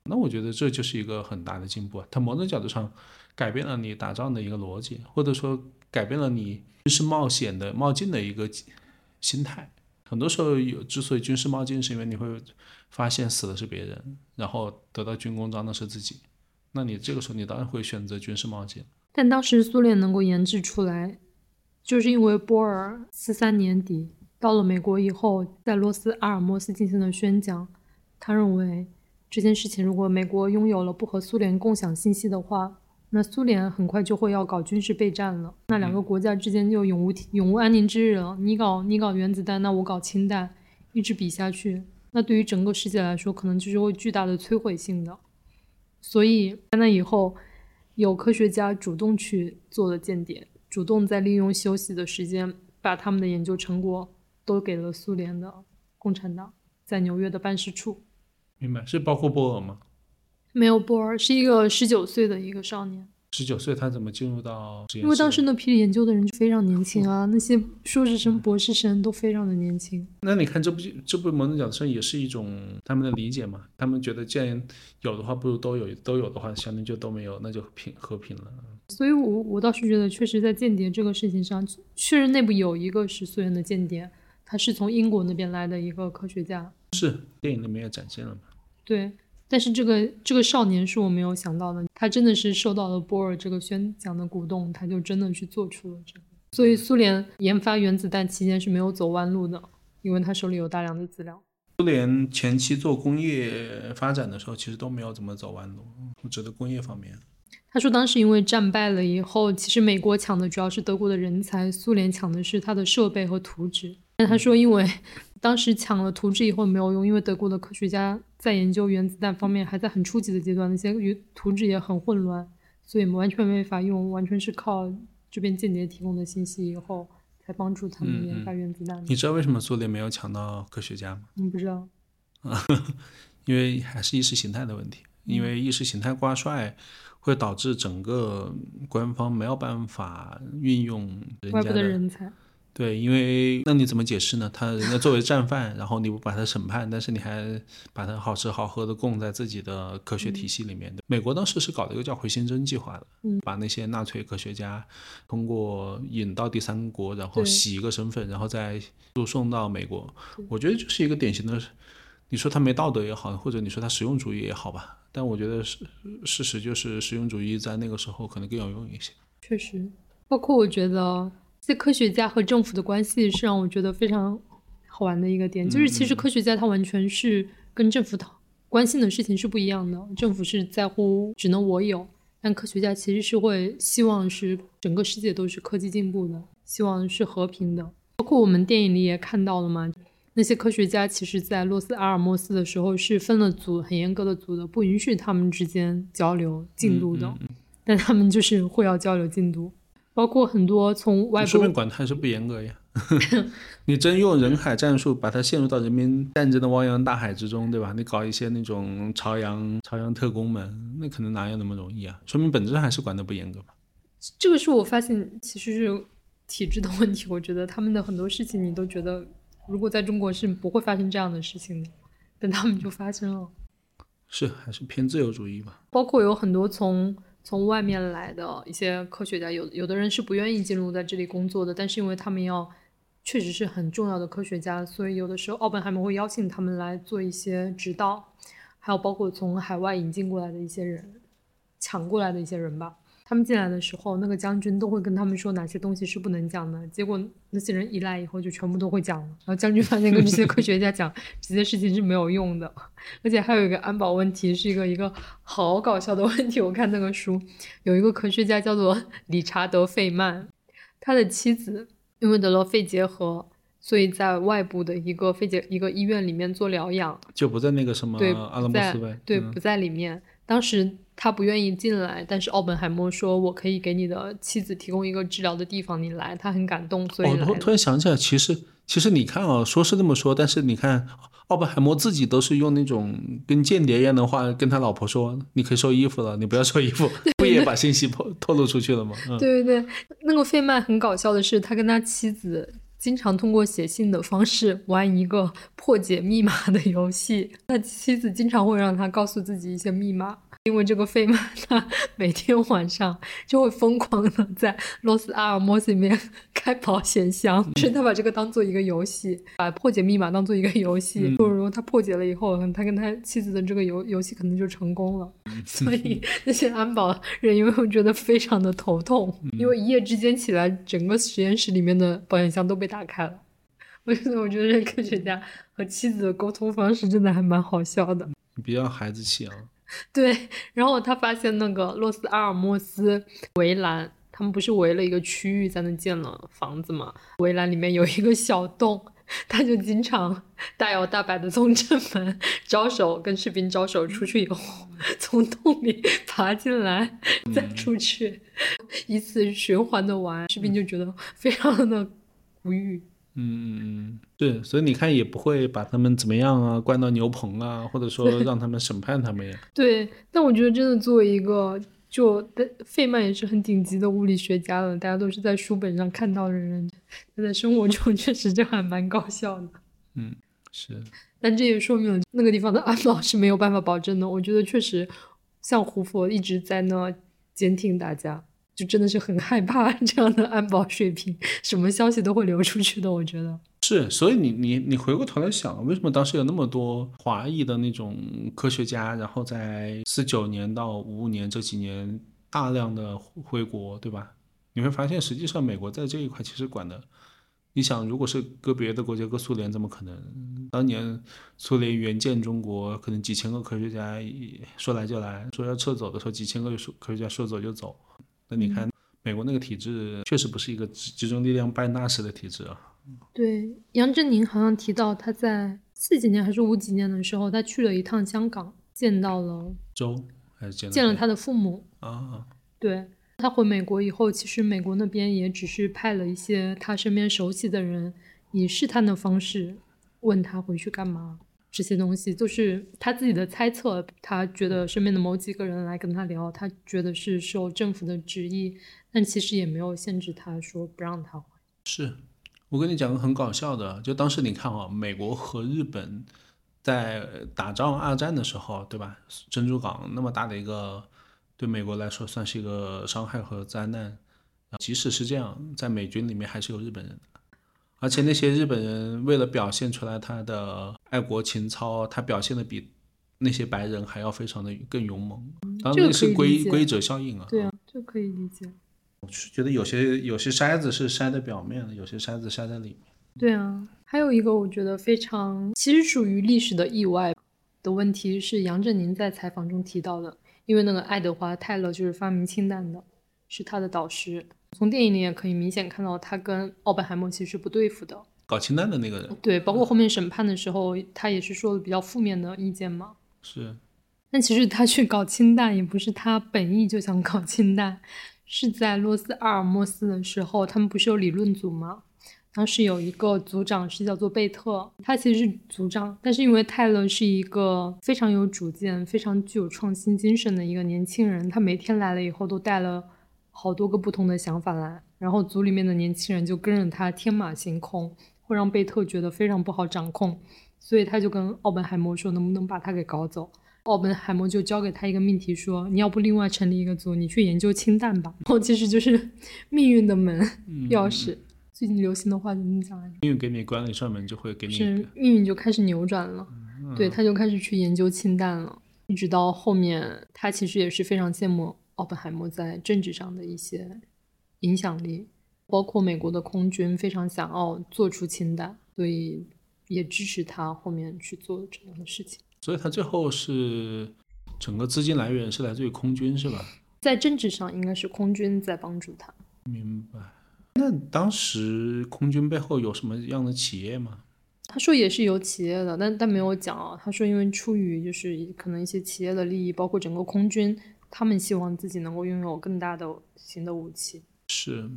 那我觉得这就是一个很大的进步啊！它某种角度上改变了你打仗的一个逻辑，或者说改变了你军事冒险的冒进的一个心态。很多时候有之所以军事冒进，是因为你会发现死的是别人，然后得到军功章的是自己。那你这个时候你当然会选择军事冒险。但当时苏联能够研制出来，就是因为波尔四三年底到了美国以后，在罗斯阿尔莫斯进行了宣讲，他认为。这件事情，如果美国拥有了不和苏联共享信息的话，那苏联很快就会要搞军事备战了。那两个国家之间就永无永无安宁之日了。你搞你搞原子弹，那我搞氢弹，一直比下去，那对于整个世界来说，可能就是会巨大的摧毁性的。所以在那以后，有科学家主动去做了间谍，主动在利用休息的时间，把他们的研究成果都给了苏联的共产党在纽约的办事处。明白，是包括波尔吗？没有波尔，是一个十九岁的一个少年。十九岁，他怎么进入到？因为当时那批研究的人就非常年轻啊，那些硕士生、博士生都非常的年轻。那你看这部这部某种角生也是一种他们的理解嘛？他们觉得既然有的话，不如都有；都有的话，相当于就都没有，那就平和平了。所以我我倒是觉得，确实在间谍这个事情上，确实内部有一个是苏联的间谍，他是从英国那边来的一个科学家。是电影里面也展现了嘛？对。但是这个这个少年是我没有想到的，他真的是受到了波尔这个宣讲的鼓动，他就真的去做出了这个。所以苏联研发原子弹期间是没有走弯路的，因为他手里有大量的资料。苏联前期做工业发展的时候，其实都没有怎么走弯路，我指的工业方面。他说当时因为战败了以后，其实美国抢的主要是德国的人才，苏联抢的是他的设备和图纸。但他说因为 当时抢了图纸以后没有用，因为德国的科学家。在研究原子弹方面还在很初级的阶段，那些图纸也很混乱，所以完全没法用，完全是靠这边间谍提供的信息以后才帮助他们研发原子弹。你知道为什么苏联没有抢到科学家吗？嗯，不知道。因为还是意识形态的问题，因为意识形态挂帅会导致整个官方没有办法运用外部的人才。对，因为那你怎么解释呢？他人家作为战犯，然后你不把他审判，但是你还把他好吃好喝的供在自己的科学体系里面的。美国当时是搞了一个叫回形针计划的，把那些纳粹科学家通过引到第三国，然后洗一个身份，然后再输送到美国。我觉得就是一个典型的，你说他没道德也好，或者你说他实用主义也好吧。但我觉得事事实就是实用主义在那个时候可能更有用一些。确实，包括我觉得。这科学家和政府的关系是让我觉得非常好玩的一个点，就是其实科学家他完全是跟政府讨关心的事情是不一样的。政府是在乎只能我有，但科学家其实是会希望是整个世界都是科技进步的，希望是和平的。包括我们电影里也看到了嘛，那些科学家其实在洛斯阿尔莫斯的时候是分了组，很严格的组的，不允许他们之间交流进度的，但他们就是会要交流进度。包括很多从外部，说明管的还是不严格呀。你真用人海战术把它陷入到人民战争的汪洋大海之中，对吧？你搞一些那种朝阳朝阳特工们，那可能哪有那么容易啊？说明本质上还是管的不严格吧。这个是我发现其实是体制的问题。我觉得他们的很多事情，你都觉得如果在中国是不会发生这样的事情的，但他们就发生了。是还是偏自由主义吧？包括有很多从。从外面来的一些科学家，有有的人是不愿意进入在这里工作的，但是因为他们要确实是很重要的科学家，所以有的时候奥本海默会邀请他们来做一些指导，还有包括从海外引进过来的一些人，抢过来的一些人吧。他们进来的时候，那个将军都会跟他们说哪些东西是不能讲的。结果那些人一来以后，就全部都会讲了。然后将军发现跟这些科学家讲这些事情是没有用的，而且还有一个安保问题，是一个一个好搞笑的问题。我看那个书，有一个科学家叫做理查德·费曼，他的妻子因为得了肺结核，所以在外部的一个肺结一个医院里面做疗养，就不在那个什么阿拉莫斯呗，对，不在里面。当时。他不愿意进来，但是奥本海默说：“我可以给你的妻子提供一个治疗的地方，你来。”他很感动，所以突突然想起来，其实其实你看啊，说是这么说，但是你看奥本海默自己都是用那种跟间谍一样的话跟他老婆说：“你可以收衣服了，你不要收衣服。”不也把信息透透露出去了吗？对对对，那个费曼很搞笑的是，他跟他妻子经常通过写信的方式玩一个破解密码的游戏，他妻子经常会让他告诉自己一些密码。因为这个费曼，他每天晚上就会疯狂的在洛斯阿尔莫斯里面开保险箱，是他把这个当做一个游戏，把破解密码当做一个游戏。不如他破解了以后，他跟他妻子的这个游游戏可能就成功了。所以那些安保人员会觉得非常的头痛，因为一夜之间起来，整个实验室里面的保险箱都被打开了。我觉得，我觉得这科学家和妻子的沟通方式真的还蛮好笑的。你别让孩子气啊。对，然后他发现那个洛斯阿尔莫斯围栏，他们不是围了一个区域在那建了房子嘛？围栏里面有一个小洞，他就经常大摇大摆的从正门招手，跟士兵招手，出去以后从洞里爬进来，再出去，以此循环的玩，士兵就觉得非常的无语。嗯嗯嗯，是，所以你看也不会把他们怎么样啊，关到牛棚啊，或者说让他们审判他们呀。对，但我觉得真的作为一个。就费曼也是很顶级的物理学家了，大家都是在书本上看到的人，他在生活中 确实就还蛮搞笑的。嗯，是。但这也说明了那个地方的安保是没有办法保证的。我觉得确实，像胡佛一直在那监听大家，就真的是很害怕 这样的安保水平，什么消息都会流出去的。我觉得。是，所以你你你回过头来想，为什么当时有那么多华裔的那种科学家，然后在四九年到五五年这几年大量的回国，对吧？你会发现，实际上美国在这一块其实管的，你想，如果是搁别的国家，搁苏联，怎么可能？当年苏联援建中国，可能几千个科学家说来就来，说要撤走的时候，几千个科学家说走就走。那你看，美国那个体制确实不是一个集中力量办大事的体制啊。对，杨振宁好像提到他在四几年还是五几年的时候，他去了一趟香港，见到了周，还是见见了他的父母啊。对他回美国以后，其实美国那边也只是派了一些他身边熟悉的人，以试探的方式问他回去干嘛。这些东西就是他自己的猜测，他觉得身边的某几个人来跟他聊，他觉得是受政府的旨意，但其实也没有限制他说不让他回。是。我跟你讲个很搞笑的，就当时你看啊，美国和日本在打仗二战的时候，对吧？珍珠港那么大的一个，对美国来说算是一个伤害和灾难。即使是这样，在美军里面还是有日本人，而且那些日本人为了表现出来他的爱国情操，他表现的比那些白人还要非常的更勇猛。当然那是规规则效应啊。对啊，这可以理解。我是觉得有些有些筛子是筛在表面的，有些筛子筛在里面。对啊，还有一个我觉得非常其实属于历史的意外的问题是杨振宁在采访中提到的，因为那个爱德华泰勒就是发明氢弹的，是他的导师。从电影里也可以明显看到他跟奥本海默其实不对付的，搞氢弹的那个人。对，包括后面审判的时候，他也是说了比较负面的意见嘛。是，但其实他去搞氢弹也不是他本意就想搞氢弹。是在洛斯阿尔莫斯的时候，他们不是有理论组吗？当时有一个组长是叫做贝特，他其实是组长，但是因为泰勒是一个非常有主见、非常具有创新精神的一个年轻人，他每天来了以后都带了好多个不同的想法来，然后组里面的年轻人就跟着他天马行空，会让贝特觉得非常不好掌控，所以他就跟奥本海默说，能不能把他给搞走？奥本海默就交给他一个命题，说你要不另外成立一个组，你去研究氢弹吧。然后其实就是命运的门钥匙，最近流行的话怎么讲来着？命运给你关了一扇门，就会给你是命运就开始扭转了。对，他就开始去研究氢弹了，一直到后面，他其实也是非常羡慕奥本海默在政治上的一些影响力，包括美国的空军非常想要做出氢弹，所以也支持他后面去做这样的事情。所以他最后是整个资金来源是来自于空军，是吧？在政治上应该是空军在帮助他。明白。那当时空军背后有什么样的企业吗？他说也是有企业的，但但没有讲啊。他说因为出于就是可能一些企业的利益，包括整个空军，他们希望自己能够拥有更大的型的武器。是。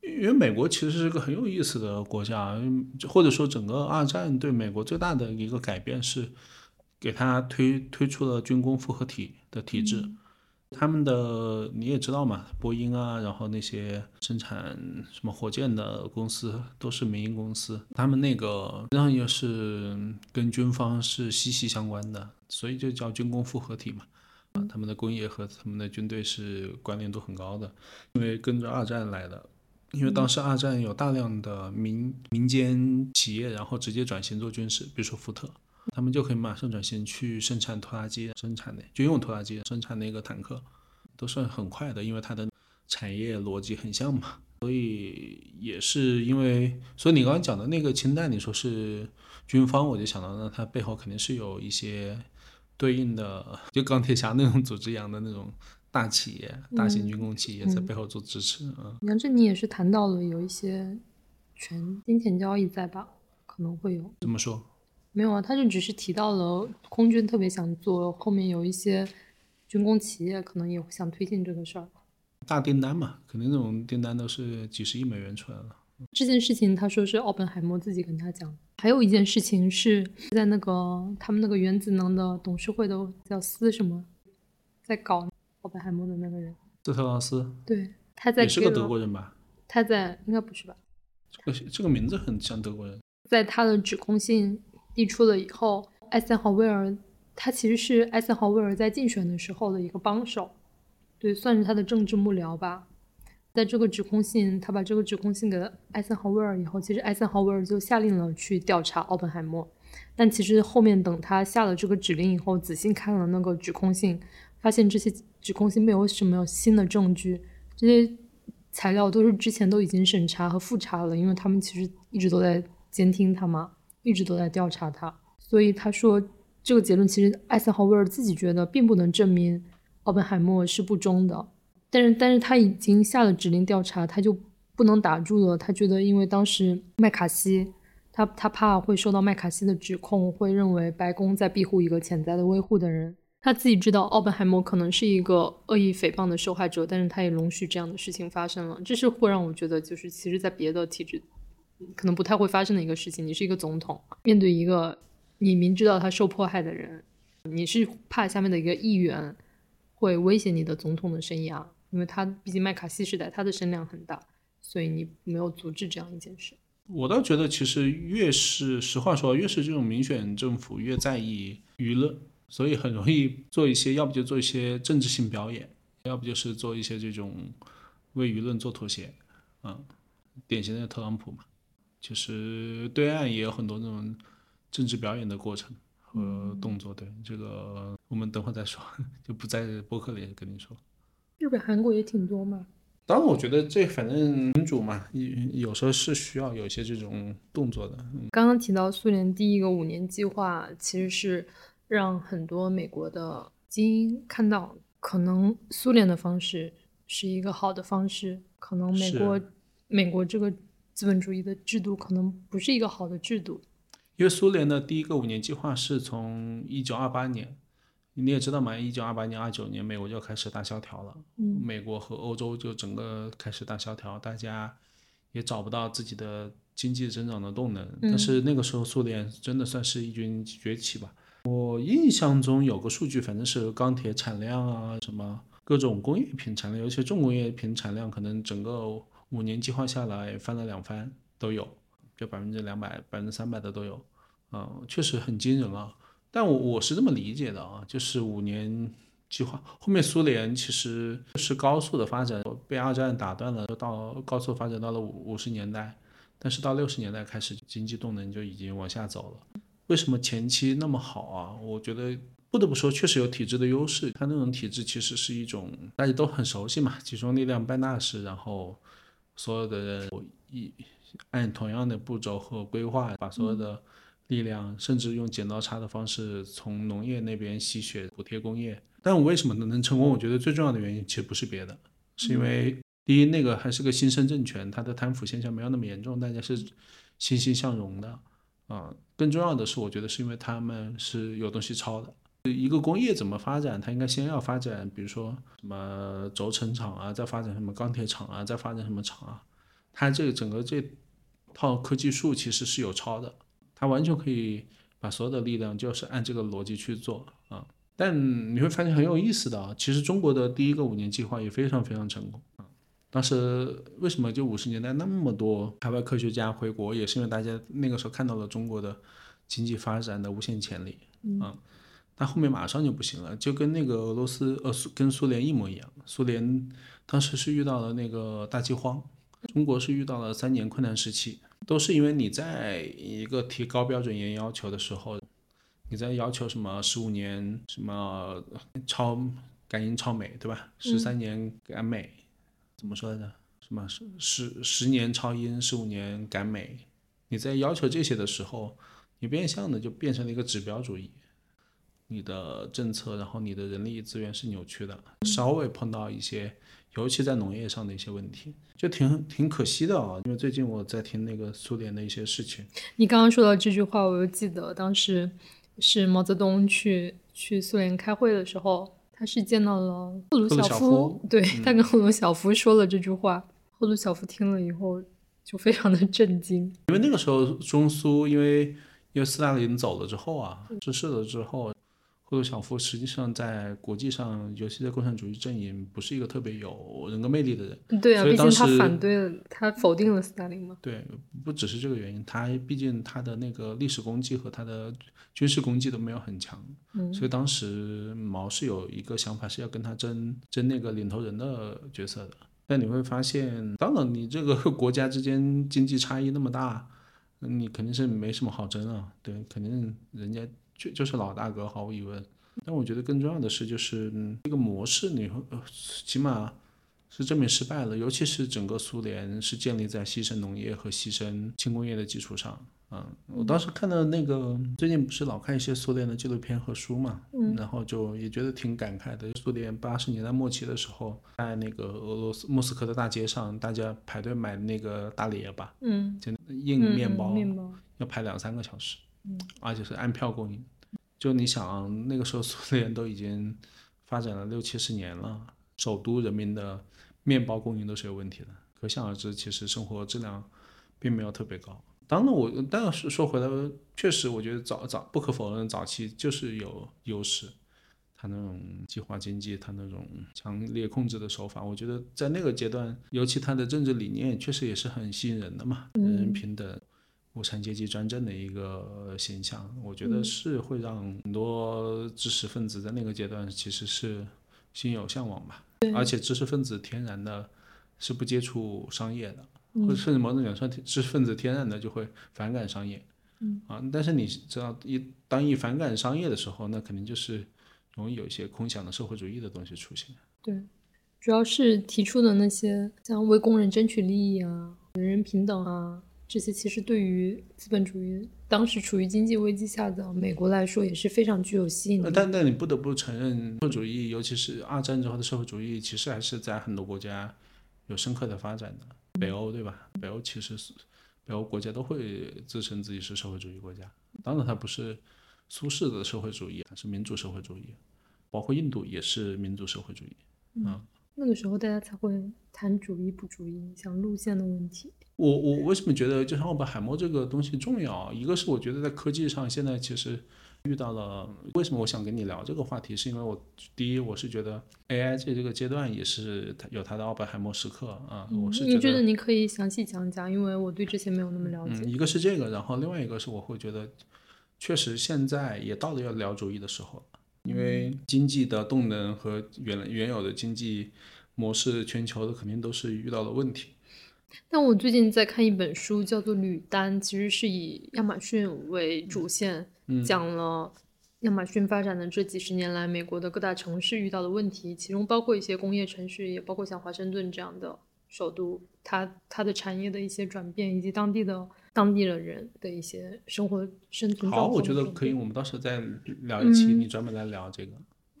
因为美国其实是个很有意思的国家，或者说整个二战对美国最大的一个改变是，给他推推出了军工复合体的体制。他们的你也知道嘛，波音啊，然后那些生产什么火箭的公司都是民营公司，他们那个实际上也是跟军方是息息相关的，所以就叫军工复合体嘛。啊，他们的工业和他们的军队是关联度很高的，因为跟着二战来的。因为当时二战有大量的民民间企业，然后直接转型做军事，比如说福特，他们就可以马上转型去生产拖拉机，生产的军用拖拉机，生产那个坦克，都是很快的，因为它的产业逻辑很像嘛。所以也是因为，所以你刚刚讲的那个氢弹，你说是军方，我就想到那它背后肯定是有一些对应的，就钢铁侠那种组织一样的那种。大企业、大型军工企业在背后做支持啊。杨振宁也是谈到了有一些全金钱交易在吧？可能会有。怎么说？没有啊，他就只是提到了空军特别想做，后面有一些军工企业可能也想推进这个事儿。大订单嘛，肯定那种订单都是几十亿美元出来了。这件事情他说是奥本海默自己跟他讲。还有一件事情是在那个他们那个原子能的董事会的叫斯什么，在搞奥本海默的那个人，斯特劳斯。对，他在也是个德国人吧？他在应该不是吧？这个这个名字很像德国人。在他的指控信递出了以后，艾森豪威尔他其实是艾森豪威尔在竞选的时候的一个帮手，对，算是他的政治幕僚吧。在这个指控信，他把这个指控信给了艾森豪威尔以后，其实艾森豪威尔就下令了去调查奥本海默。但其实后面等他下了这个指令以后，仔细看了那个指控信，发现这些指控信没有什么新的证据，这些材料都是之前都已经审查和复查了，因为他们其实一直都在监听他嘛，一直都在调查他。所以他说这个结论其实艾森豪威尔自己觉得并不能证明奥本海默是不忠的。但是，但是他已经下了指令调查，他就不能打住了。他觉得，因为当时麦卡锡，他他怕会受到麦卡锡的指控，会认为白宫在庇护一个潜在的维护的人。他自己知道奥本海默可能是一个恶意诽谤的受害者，但是他也容许这样的事情发生了。这是会让我觉得，就是其实，在别的体制，可能不太会发生的一个事情。你是一个总统，面对一个你明知道他受迫害的人，你是怕下面的一个议员会威胁你的总统的生涯。因为他毕竟麦卡锡时代，他的声量很大，所以你没有阻止这样一件事。我倒觉得，其实越是实话说，越是这种民选政府越在意舆论，所以很容易做一些，要不就做一些政治性表演，要不就是做一些这种为舆论做妥协。嗯，典型的特朗普嘛，其实对岸也有很多那种政治表演的过程和动作。对这个，我们等会再说，就不在播客里跟你说。日本、韩国也挺多嘛。当然，我觉得这反正民主嘛，有有时候是需要有一些这种动作的。刚刚提到苏联第一个五年计划，其实是让很多美国的精英看到，可能苏联的方式是一个好的方式，可能美国美国这个资本主义的制度可能不是一个好的制度。因为苏联的第一个五年计划是从一九二八年。你也知道嘛，一九二八年、二九年，美国就开始大萧条了。嗯，美国和欧洲就整个开始大萧条，大家也找不到自己的经济增长的动能。但是那个时候，苏联真的算是一军崛起吧。我印象中有个数据，反正是钢铁产量啊，什么各种工业品产量，尤其重工业品产量，可能整个五年计划下来翻了两番都有，就百分之两百、百分之三百的都有。嗯，确实很惊人啊。但我我是这么理解的啊，就是五年计划后面苏联其实是高速的发展，被二战打断了，到高速发展到了五五十年代，但是到六十年代开始经济动能就已经往下走了。为什么前期那么好啊？我觉得不得不说，确实有体制的优势。它那种体制其实是一种大家都很熟悉嘛，集中力量办大事，然后所有的人一按同样的步骤和规划把所有的。力量甚至用剪刀差的方式从农业那边吸血补贴工业，但我为什么能能成功？我觉得最重要的原因其实不是别的，是因为第一那个还是个新生政权，它的贪腐现象没有那么严重，大家是欣欣向荣的啊。更重要的是，我觉得是因为他们是有东西抄的。一个工业怎么发展？它应该先要发展，比如说什么轴承厂啊，再发展什么钢铁厂啊，再发展什么厂啊。它这个整个这套科技树其实是有抄的。他完全可以把所有的力量就是按这个逻辑去做啊，但你会发现很有意思的啊，其实中国的第一个五年计划也非常非常成功啊。当时为什么就五十年代那么多海外科学家回国，也是因为大家那个时候看到了中国的经济发展的无限潜力啊。但后面马上就不行了，就跟那个俄罗斯呃苏跟苏联一模一样，苏联当时是遇到了那个大饥荒，中国是遇到了三年困难时期。都是因为你在一个提高标准严要求的时候，你在要求什么十五年什么超赶英超美对吧？十三年赶美，怎么说来着？什么十十十年超英，十五年赶美？你在要求这些的时候，你变相的就变成了一个指标主义，你的政策，然后你的人力资源是扭曲的，稍微碰到一些尤其在农业上的一些问题，就挺挺可惜的啊。因为最近我在听那个苏联的一些事情。你刚刚说到这句话，我又记得当时是毛泽东去去苏联开会的时候，他是见到了赫鲁晓夫，对他跟赫鲁晓夫说了这句话，赫鲁晓夫听了以后就非常的震惊，因为那个时候中苏因为因为斯大林走了之后啊，逝世了之后。赫鲁晓夫实际上在国际上，尤其在共产主义阵营，不是一个特别有人格魅力的人。对啊，毕竟他反对了，他否定了斯大林嘛。对，不只是这个原因，他毕竟他的那个历史功绩和他的军事功绩都没有很强，嗯所以当时毛是有一个想法是要跟他争争那个领头人的角色的。但你会发现，当然你这个 国家之间经济差异那么大，你肯定是没什么好争啊。对，肯定人家。就就是老大哥，毫无疑问。但我觉得更重要的是，就是这个模式，你起码是证明失败了。尤其是整个苏联是建立在牺牲农业和牺牲轻工业的基础上。嗯，我当时看到那个最近不是老看一些苏联的纪录片和书嘛，然后就也觉得挺感慨的。苏联八十年代末期的时候，在那个俄罗斯莫斯科的大街上，大家排队买那个大列巴，嗯，就硬面包，面包要排两三个小时。嗯，而且是按票供应，就你想，那个时候苏联都已经发展了六七十年了，首都人民的面包供应都是有问题的，可想而知，其实生活质量并没有特别高。当然，我但是说回来，确实我觉得早早不可否认，早期就是有优势，他那种计划经济，他那种强烈控制的手法，我觉得在那个阶段，尤其他的政治理念，确实也是很吸引人的嘛，人人平等。无产阶级专政的一个现象，我觉得是会让很多知识分子在那个阶段其实是心有向往吧。而且知识分子天然的是不接触商业的，或者甚至某种讲说，知识分子天然的就会反感商业。嗯啊，但是你知道，一当一反感商业的时候，那肯定就是容易有一些空想的社会主义的东西出现。对，主要是提出的那些像为工人争取利益啊，人人平等啊。这些其实对于资本主义当时处于经济危机下的美国来说也是非常具有吸引力。但但你不得不承认，社会主义，尤其是二战之后的社会主义，其实还是在很多国家有深刻的发展的。北欧对吧？北欧其实是北欧国家都会自称自己是社会主义国家。当然，它不是苏式的社会主义，它是民主社会主义。包括印度也是民主社会主义。嗯，那个时候大家才会谈主义不主义，像路线的问题。我我为什么觉得就像奥本海默这个东西重要？一个是我觉得在科技上现在其实遇到了，为什么我想跟你聊这个话题？是因为我第一我是觉得 AI 这这个阶段也是它有它的奥本海默时刻啊。我是你觉得你可以详细讲讲，因为我对这些没有那么了解。嗯，一个是这个，然后另外一个是我会觉得，确实现在也到了要聊主义的时候了，因为经济的动能和原原有的经济模式，全球的肯定都是遇到了问题。但我最近在看一本书，叫做《履单》，其实是以亚马逊为主线，讲了亚马逊发展的这几十年来，美国的各大城市遇到的问题，其中包括一些工业城市，也包括像华盛顿这样的首都，它它的产业的一些转变，以及当地的当地的人的一些生活生存。好，我觉得可以，我们到时候再聊一期，你专门来聊这个。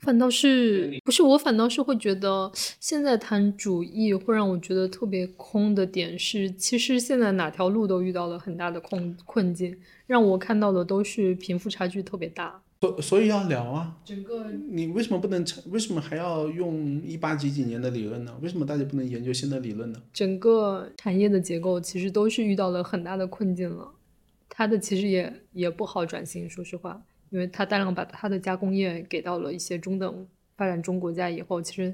反倒是不是我，反倒是会觉得现在谈主义会让我觉得特别空的点是，其实现在哪条路都遇到了很大的困困境，让我看到的都是贫富差距特别大。所所以要聊啊，整个你为什么不能为什么还要用一八几几年的理论呢？为什么大家不能研究新的理论呢？整个产业的结构其实都是遇到了很大的困境了，它的其实也也不好转型，说实话。因为他大量把他的加工业给到了一些中等发展中国家以后，其实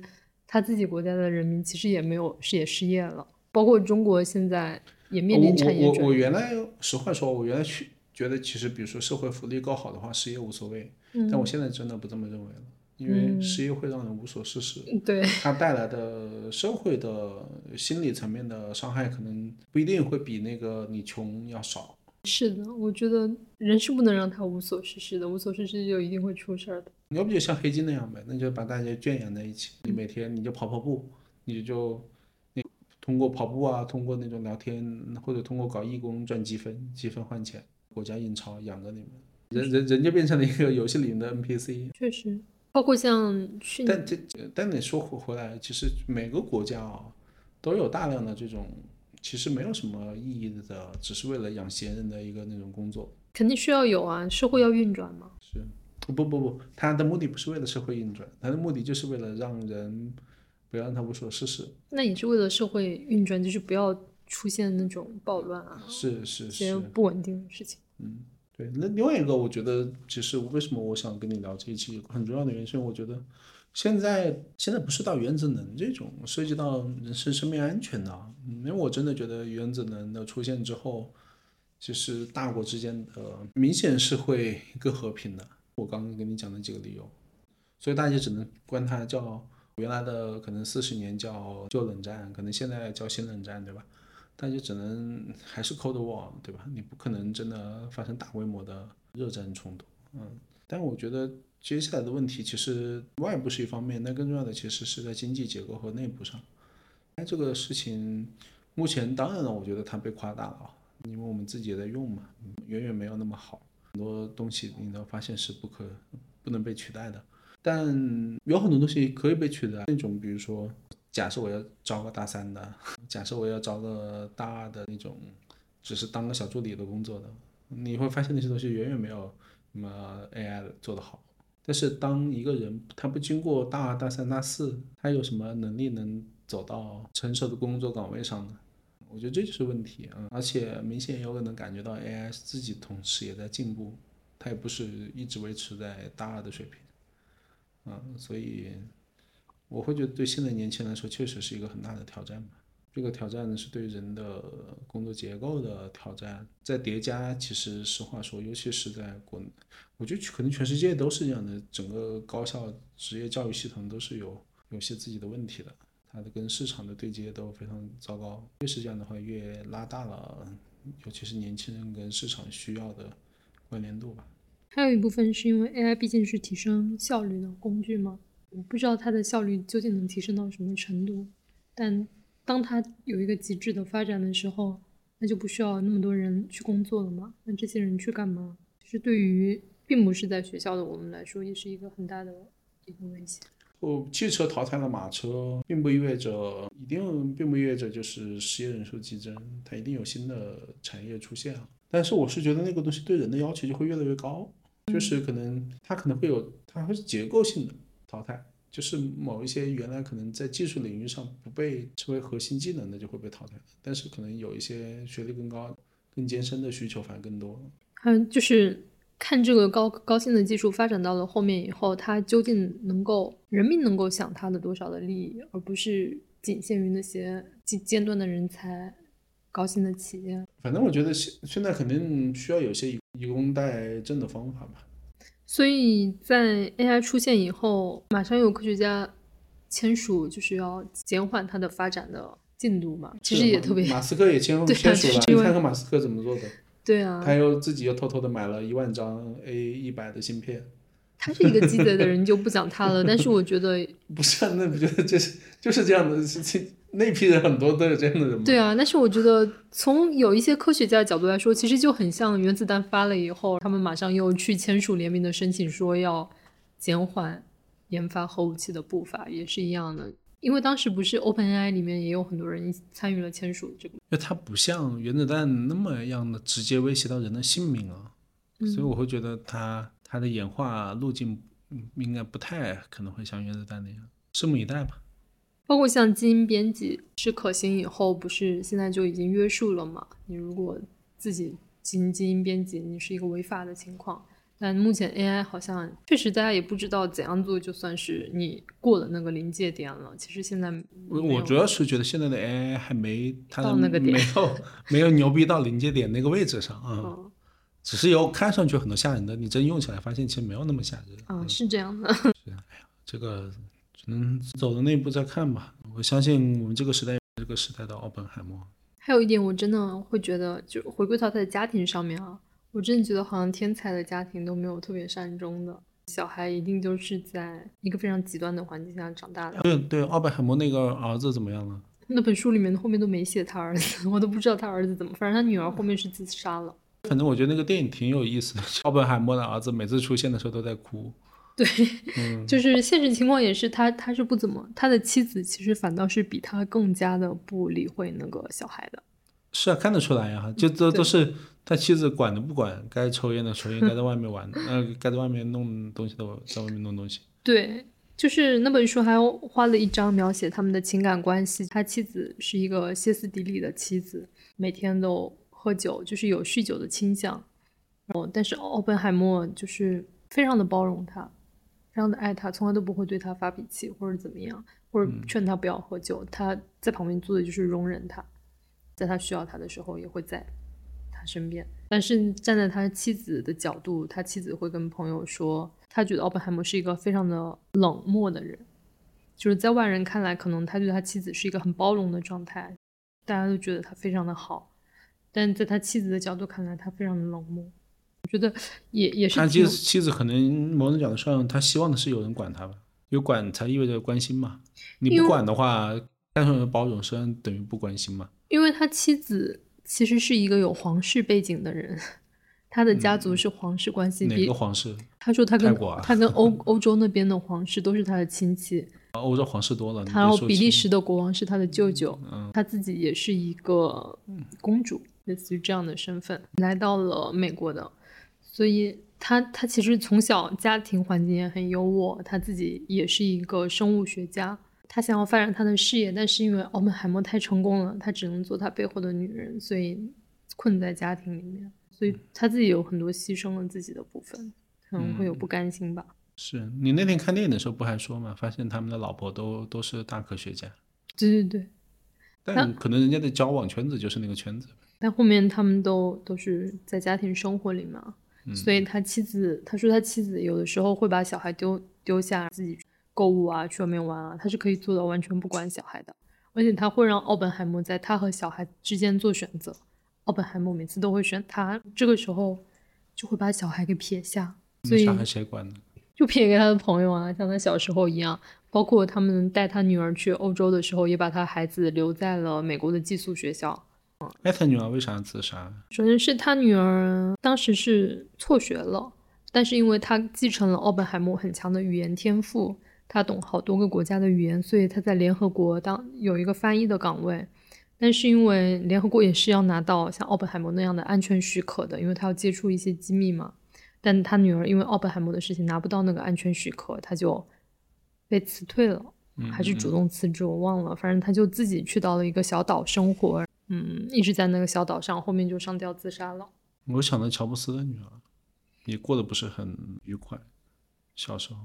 他自己国家的人民其实也没有是也失业了，包括中国现在也面临产业我我我原来实话说，我原来去觉得其实比如说社会福利够好的话，失业无所谓。嗯。但我现在真的不这么认为了，因为失业会让人无所事事。对。它带来的社会的心理层面的伤害，可能不一定会比那个你穷要少。是的，我觉得人是不能让他无所事事的，无所事事就一定会出事儿的。要不就像黑金那样呗，那就把大家圈养在一起，你每天你就跑跑步，你就你通过跑步啊，通过那种聊天，或者通过搞义工赚积分，积分换钱，国家印钞养着你们，人人人就变成了一个游戏里面的 NPC。确实。包括像去但这但你说回回来，其实每个国家啊都有大量的这种其实没有什么意义的，只是为了养闲人的一个那种工作。肯定需要有啊，社会要运转嘛。是，不不不，他的目的不是为了社会运转，他的目的就是为了让人不要让他无所事事。那也是为了社会运转，就是不要出现那种暴乱啊，是是是，不稳定的事情。嗯，对。那另外一个，我觉得其实为什么我想跟你聊这一期，很重要的原因是，我觉得现在现在不是到原子能这种涉及到人身生命安全的，因为我真的觉得原子能的出现之后，其实大国之间的明显是会更和平的。我刚刚跟你讲的几个理由，所以大家只能管它叫原来的可能四十年叫旧冷战，可能现在叫新冷战，对吧？大家只能还是 Cold War，对吧？你不可能真的发生大规模的热战冲突，嗯。但我觉得接下来的问题其实外部是一方面，但更重要的其实是在经济结构和内部上。哎，这个事情目前当然了，我觉得它被夸大了啊，因为我们自己也在用嘛，远远没有那么好。很多东西你都发现是不可不能被取代的，但有很多东西可以被取代。那种比如说，假设我要招个大三的，假设我要招个大二的那种，只是当个小助理的工作的，你会发现那些东西远远没有那么 AI 做得好。但是当一个人他不经过大二、大三、大四，他有什么能力能走到成熟的工作岗位上呢？我觉得这就是问题啊、而且明显有可能感觉到 AI 自己同时也在进步，它也不是一直维持在大二的水平，啊、所以我会觉得对现在年轻人来说确实是一个很大的挑战吧。这个挑战呢是对人的工作结构的挑战，在叠加，其实实话说，尤其是在国，我觉得可能全世界都是这样的，整个高校职业教育系统都是有有些自己的问题的。它的跟市场的对接都非常糟糕。越是这样的话，越拉大了，尤其是年轻人跟市场需要的关联度吧。还有一部分是因为 AI 毕竟是提升效率的工具嘛，我不知道它的效率究竟能提升到什么程度，但当它有一个极致的发展的时候，那就不需要那么多人去工作了嘛？那这些人去干嘛？其实对于并不是在学校的我们来说，也是一个很大的一个威胁。哦，汽车淘汰了马车，并不意味着一定，并不意味着就是失业人数激增，它一定有新的产业出现啊。但是我是觉得那个东西对人的要求就会越来越高，就是可能它可能会有，它会是结构性的淘汰，就是某一些原来可能在技术领域上不被称为核心技能的就会被淘汰，但是可能有一些学历更高、更艰深的需求反而更多。嗯就是看这个高高新的技术发展到了后面以后，它究竟能够人民能够享它的多少的利益，而不是仅限于那些尖尖端的人才、高新的企业。反正我觉得现现在肯定需要有些以以工代政的方法吧。所以在 AI 出现以后，马上有科学家签署，就是要减缓它的发展的进度嘛。其实也特别马斯克也签 签署了，你看看马斯克怎么做的，对啊，他又自己又偷偷的买了一万张 A 一百的芯片，他是一个鸡贼的人，就不讲他了。但是我觉得，不是啊？那不觉得就是就是这样的事情？那批人很多都是这样的人吗？对啊，但是我觉得从有一些科学家的角度来说，其实就很像原子弹发了以后，他们马上又去签署联名的申请，说要减缓研发核武器的步伐，也是一样的。因为当时不是 OpenAI 里面也有很多人参与了签署这个，因为它不像原子弹那么样的直接威胁到人的性命啊，所以我会觉得它它的演化路径嗯应该不太可能会像原子弹那样，拭目以待吧。包括像基因编辑是可行以后，不是现在就已经约束了嘛？你如果自己进行基因编辑，你是一个违法的情况。但目前 AI 好像确实大家也不知道怎样做，就算是你过了那个临界点了。其实现在我我主要是觉得现在的 AI 还没它到那个点没有没有牛逼到临界点那个位置上啊、嗯只是有看上去很多吓人的，你真用起来发现其实没有那么吓人。啊、是这样的。这个只能走的那一步再看吧。我相信我们这个时代，这个时代的奥本海默，还有一点，我真的会觉得，就回归到他的家庭上面啊，我真的觉得好像天才的家庭都没有特别善终的，小孩一定都是在一个非常极端的环境下长大的。对对，奥本海默那个儿子怎么样了？那本书里面后面都没写他儿子，我都不知道他儿子怎么，反正他女儿后面是自杀了。反正我觉得那个电影挺有意思的。奥本海默的儿子每次出现的时候都在哭，对，就是现实情况也是他他是不怎么，他的妻子其实反倒是比他更加的不理会那个小孩的。是啊，看得出来呀，就都都是他妻子管的不管，该抽烟的抽烟，该在外面玩，呃，该在外面弄东西的在外面弄东西。对，就是那本书还花了一章描写他们的情感关系。他妻子是一个歇斯底里的妻子，每天都喝酒，就是有酗酒的倾向。哦，但是奥本海默就是非常的包容他，非常的爱他，从来都不会对他发脾气或者怎么样，或者劝他不要喝酒。他在旁边做的就是容忍他。在他需要他的时候，也会在他身边。但是站在他妻子的角度，他妻子会跟朋友说，他觉得奥本海默是一个非常的冷漠的人。就是在外人看来，可能他对他妻子是一个很包容的状态，大家都觉得他非常的好。但在他妻子的角度看来，他非常的冷漠。我觉得也也是。他妻子妻子可能某种角度上，他希望的是有人管他吧？有管才意味着关心嘛？你不管的话，单纯的包容实际上等于不关心嘛？因为他妻子其实是一个有皇室背景的人，他的家族是皇室关系。哪个皇室？他说他跟他跟欧 欧洲那边的皇室都是他的亲戚。欧洲皇室多了。然后比利时的国王是他的舅舅，他自己也是一个公主，类似于这样的身份来到了美国的。所以他他其实从小家庭环境也很优渥，他自己也是一个生物学家。他想要发展他的事业，但是因为奥本海默太成功了，他只能做他背后的女人，所以困在家庭里面。所以他自己有很多牺牲了自己的部分，可能会有不甘心吧。是你那天看电影的时候不还说吗？发现他们的老婆都都是大科学家。对对对。但可能人家的交往圈子就是那个圈子。但后面他们都都是在家庭生活里嘛，所以他妻子他说他妻子有的时候会把小孩丢丢下自己。购物啊，去外面玩啊，他是可以做到完全不管小孩的，而且他会让奥本海默在他和小孩之间做选择。奥本海默每次都会选他，这个时候就会把小孩给撇下。所以小孩谁管呢？就撇给他的朋友啊，像他小时候一样。包括他们带他女儿去欧洲的时候，也把他孩子留在了美国的寄宿学校。哎，他女儿为啥自杀？首先是他女儿当时是辍学了，但是因为他继承了奥本海默很强的语言天赋。他懂好多个国家的语言，所以他在联合国当有一个翻译的岗位。但是因为联合国也是要拿到像奥本海默那样的安全许可的，因为他要接触一些机密嘛。但他女儿因为奥本海默的事情拿不到那个安全许可，他就被辞退了，还是主动辞职，我忘了。反正他就自己去到了一个小岛生活，嗯，一直在那个小岛上，后面就上吊自杀了。我想到乔布斯的女儿也过得不是很愉快，小时候。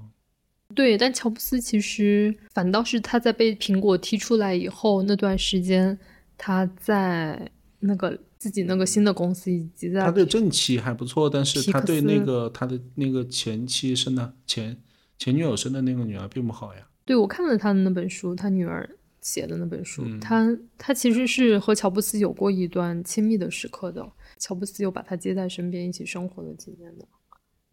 对，但乔布斯其实反倒是他在被苹果踢出来以后那段时间，他在那个自己那个新的公司以及在他对正妻还不错，但是他对那个他的那个前妻生的前前女友生的那个女儿并不好呀。对，我看了他的那本书，他女儿写的那本书，他他其实是和乔布斯有过一段亲密的时刻的，乔布斯有把他接在身边一起生活了几年的。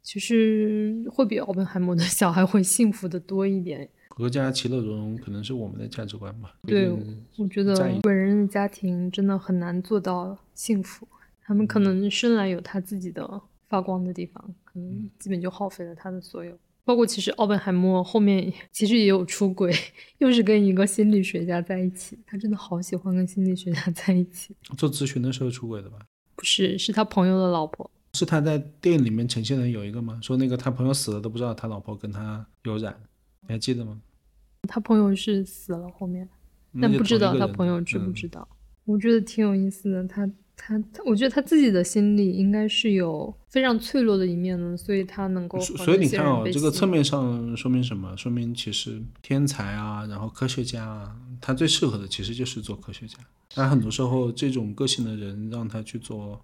其实会比奥本海默的小孩会幸福的多一点。阖家其乐融融可能是我们的价值观吧。对，我觉得本人的家庭真的很难做到幸福。他们可能生来有他自己的发光的地方，可能基本就耗费了他的所有。包括其实奥本海默后面其实也有出轨，又是跟一个心理学家在一起。他真的好喜欢跟心理学家在一起。做咨询的时候出轨的吧？不是，是他朋友的老婆。是他在电影里面呈现的有一个吗？说那个他朋友死了都不知道他老婆跟他有染，你还记得吗？他朋友是死了后面，但不知道他朋友知不知道。我觉得挺有意思的，他他我觉得他自己的心里应该是有非常脆弱的一面的，所以他能够。所以你看哦，这个侧面上说明什么？说明其实天才啊，然后科学家啊，他最适合的其实就是做科学家。但很多时候这种个性的人让他去做。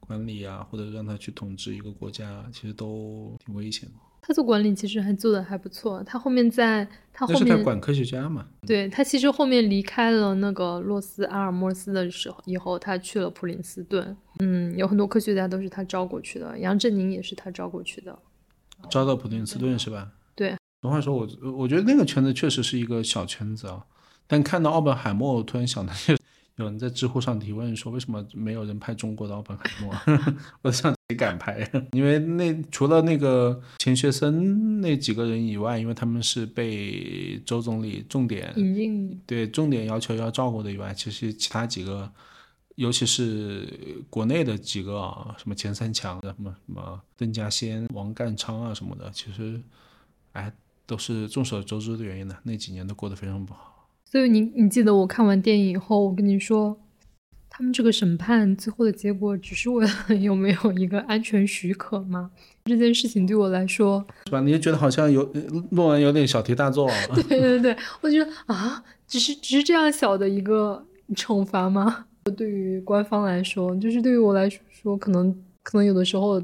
管理啊，或者让他去统治一个国家，其实都挺危险的。他做管理其实还做的还不错。他后面在他后面，是他管科学家嘛？对他其实后面离开了那个洛斯阿尔莫斯的时候，以后他去了普林斯顿。嗯，有很多科学家都是他招过去的，杨振宁也是他招过去的。招到普林斯顿是吧？对。俗话说，我我觉得那个圈子确实是一个小圈子啊。但看到奥本海默，我突然想到，就有人在知乎上提问说，为什么没有人拍中国的奥本海默？我想谁敢拍？因为那除了那个钱学森那几个人以外，因为他们是被周总理重点引进，对重点要求要照顾的以外，其实其他几个，尤其是国内的几个啊，什么钱三强的，什么什么邓稼先、王淦昌啊什么的，其实，哎，都是众所周知的原因呢。那几年都过得非常不好。所以你你记得我看完电影以后，我跟你说，他们这个审判最后的结果只是为了有没有一个安全许可吗？这件事情对我来说，是吧？你就觉得好像有论文有点小题大做。对对对，我觉得啊，只是只是这样小的一个惩罚吗？对于官方来说，就是对于我来说，可能可能有的时候。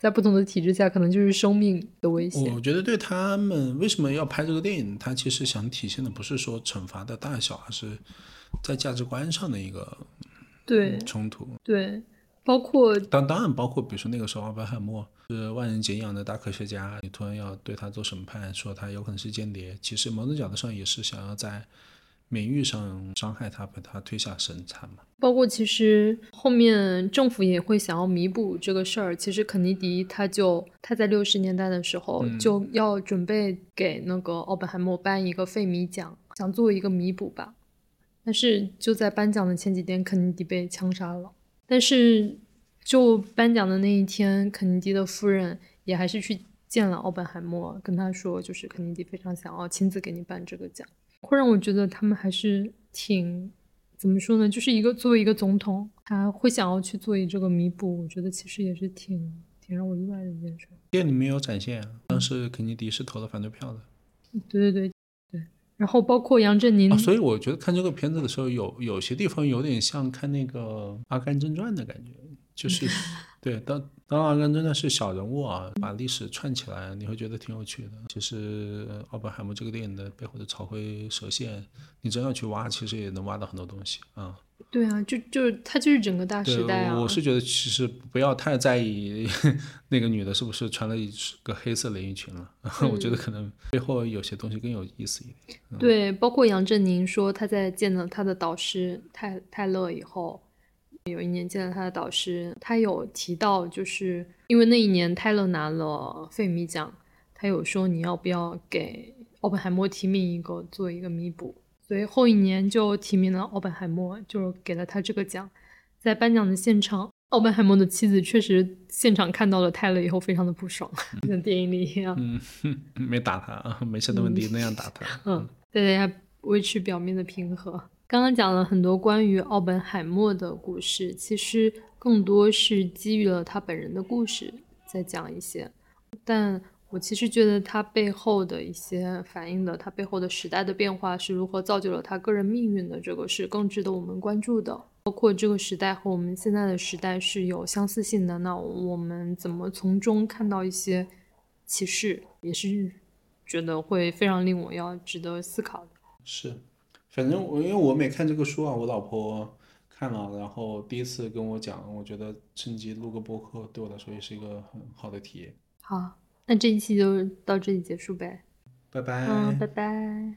在不同的体制下，可能就是生命的危险。我觉得对他们为什么要拍这个电影，他其实想体现的不是说惩罚的大小，而是在价值观上的一个对冲突。对，包括当当然包括，比如说那个时候奥本海默是万人敬仰的大科学家，你突然要对他做审判，说他有可能是间谍，其实某种角度上也是想要在。名誉上伤害他，把他推下神坛嘛。包括其实后面政府也会想要弥补这个事儿。其实肯尼迪他就他在六十年代的时候就要准备给那个奥本海默颁一个费米奖，想做一个弥补吧。但是就在颁奖的前几天，肯尼迪被枪杀了。但是就颁奖的那一天，肯尼迪的夫人也还是去见了奥本海默，跟他说，就是肯尼迪非常想要亲自给你颁这个奖。会让我觉得他们还是挺怎么说呢？就是一个作为一个总统，他会想要去做一这个弥补，我觉得其实也是挺挺让我意外的一件事。电影里面有展现，当时肯尼迪是投了反对票的。对对对对。然后包括杨振宁，所以我觉得看这个片子的时候，有有些地方有点像看那个《阿甘正传》的感觉，就是 对当。当然，跟真的是小人物啊，把历史串起来，你会觉得挺有趣的。其实奥本海默这个电影的背后的草灰蛇线，你真要去挖，其实也能挖到很多东西啊。对啊，就就是它就是整个大时代啊。我是觉得其实不要太在意 那个女的是不是穿了一个黑色连衣裙了，我觉得可能背后有些东西更有意思一点。对，包括杨振宁说他在见了他的导师泰泰勒以后。有一年见了他的导师，他有提到，就是因为那一年泰勒拿了费米奖，他有说你要不要给奥本海默提名一个做一个弥补，所以后一年就提名了奥本海默，就给了他这个奖。在颁奖的现场，奥本海默的妻子确实现场看到了泰勒以后，非常的不爽，像电影里一样。嗯，没打他啊，没事的问题那样打他。嗯，大家维持表面的平和。刚刚讲了很多关于奥本海默的故事，其实更多是基于了他本人的故事再讲一些，但我其实觉得他背后的一些反映的他背后的时代的变化是如何造就了他个人命运的，这个是更值得我们关注的。包括这个时代和我们现在的时代是有相似性的，那我们怎么从中看到一些启示，也是觉得会非常令我要值得思考的。是。反正我因为我没看这个书啊，我老婆看了，然后第一次跟我讲，我觉得趁机录个播客，对我来说也是一个很好的体验。好，那这一期就到这里结束呗。拜拜。嗯，拜拜。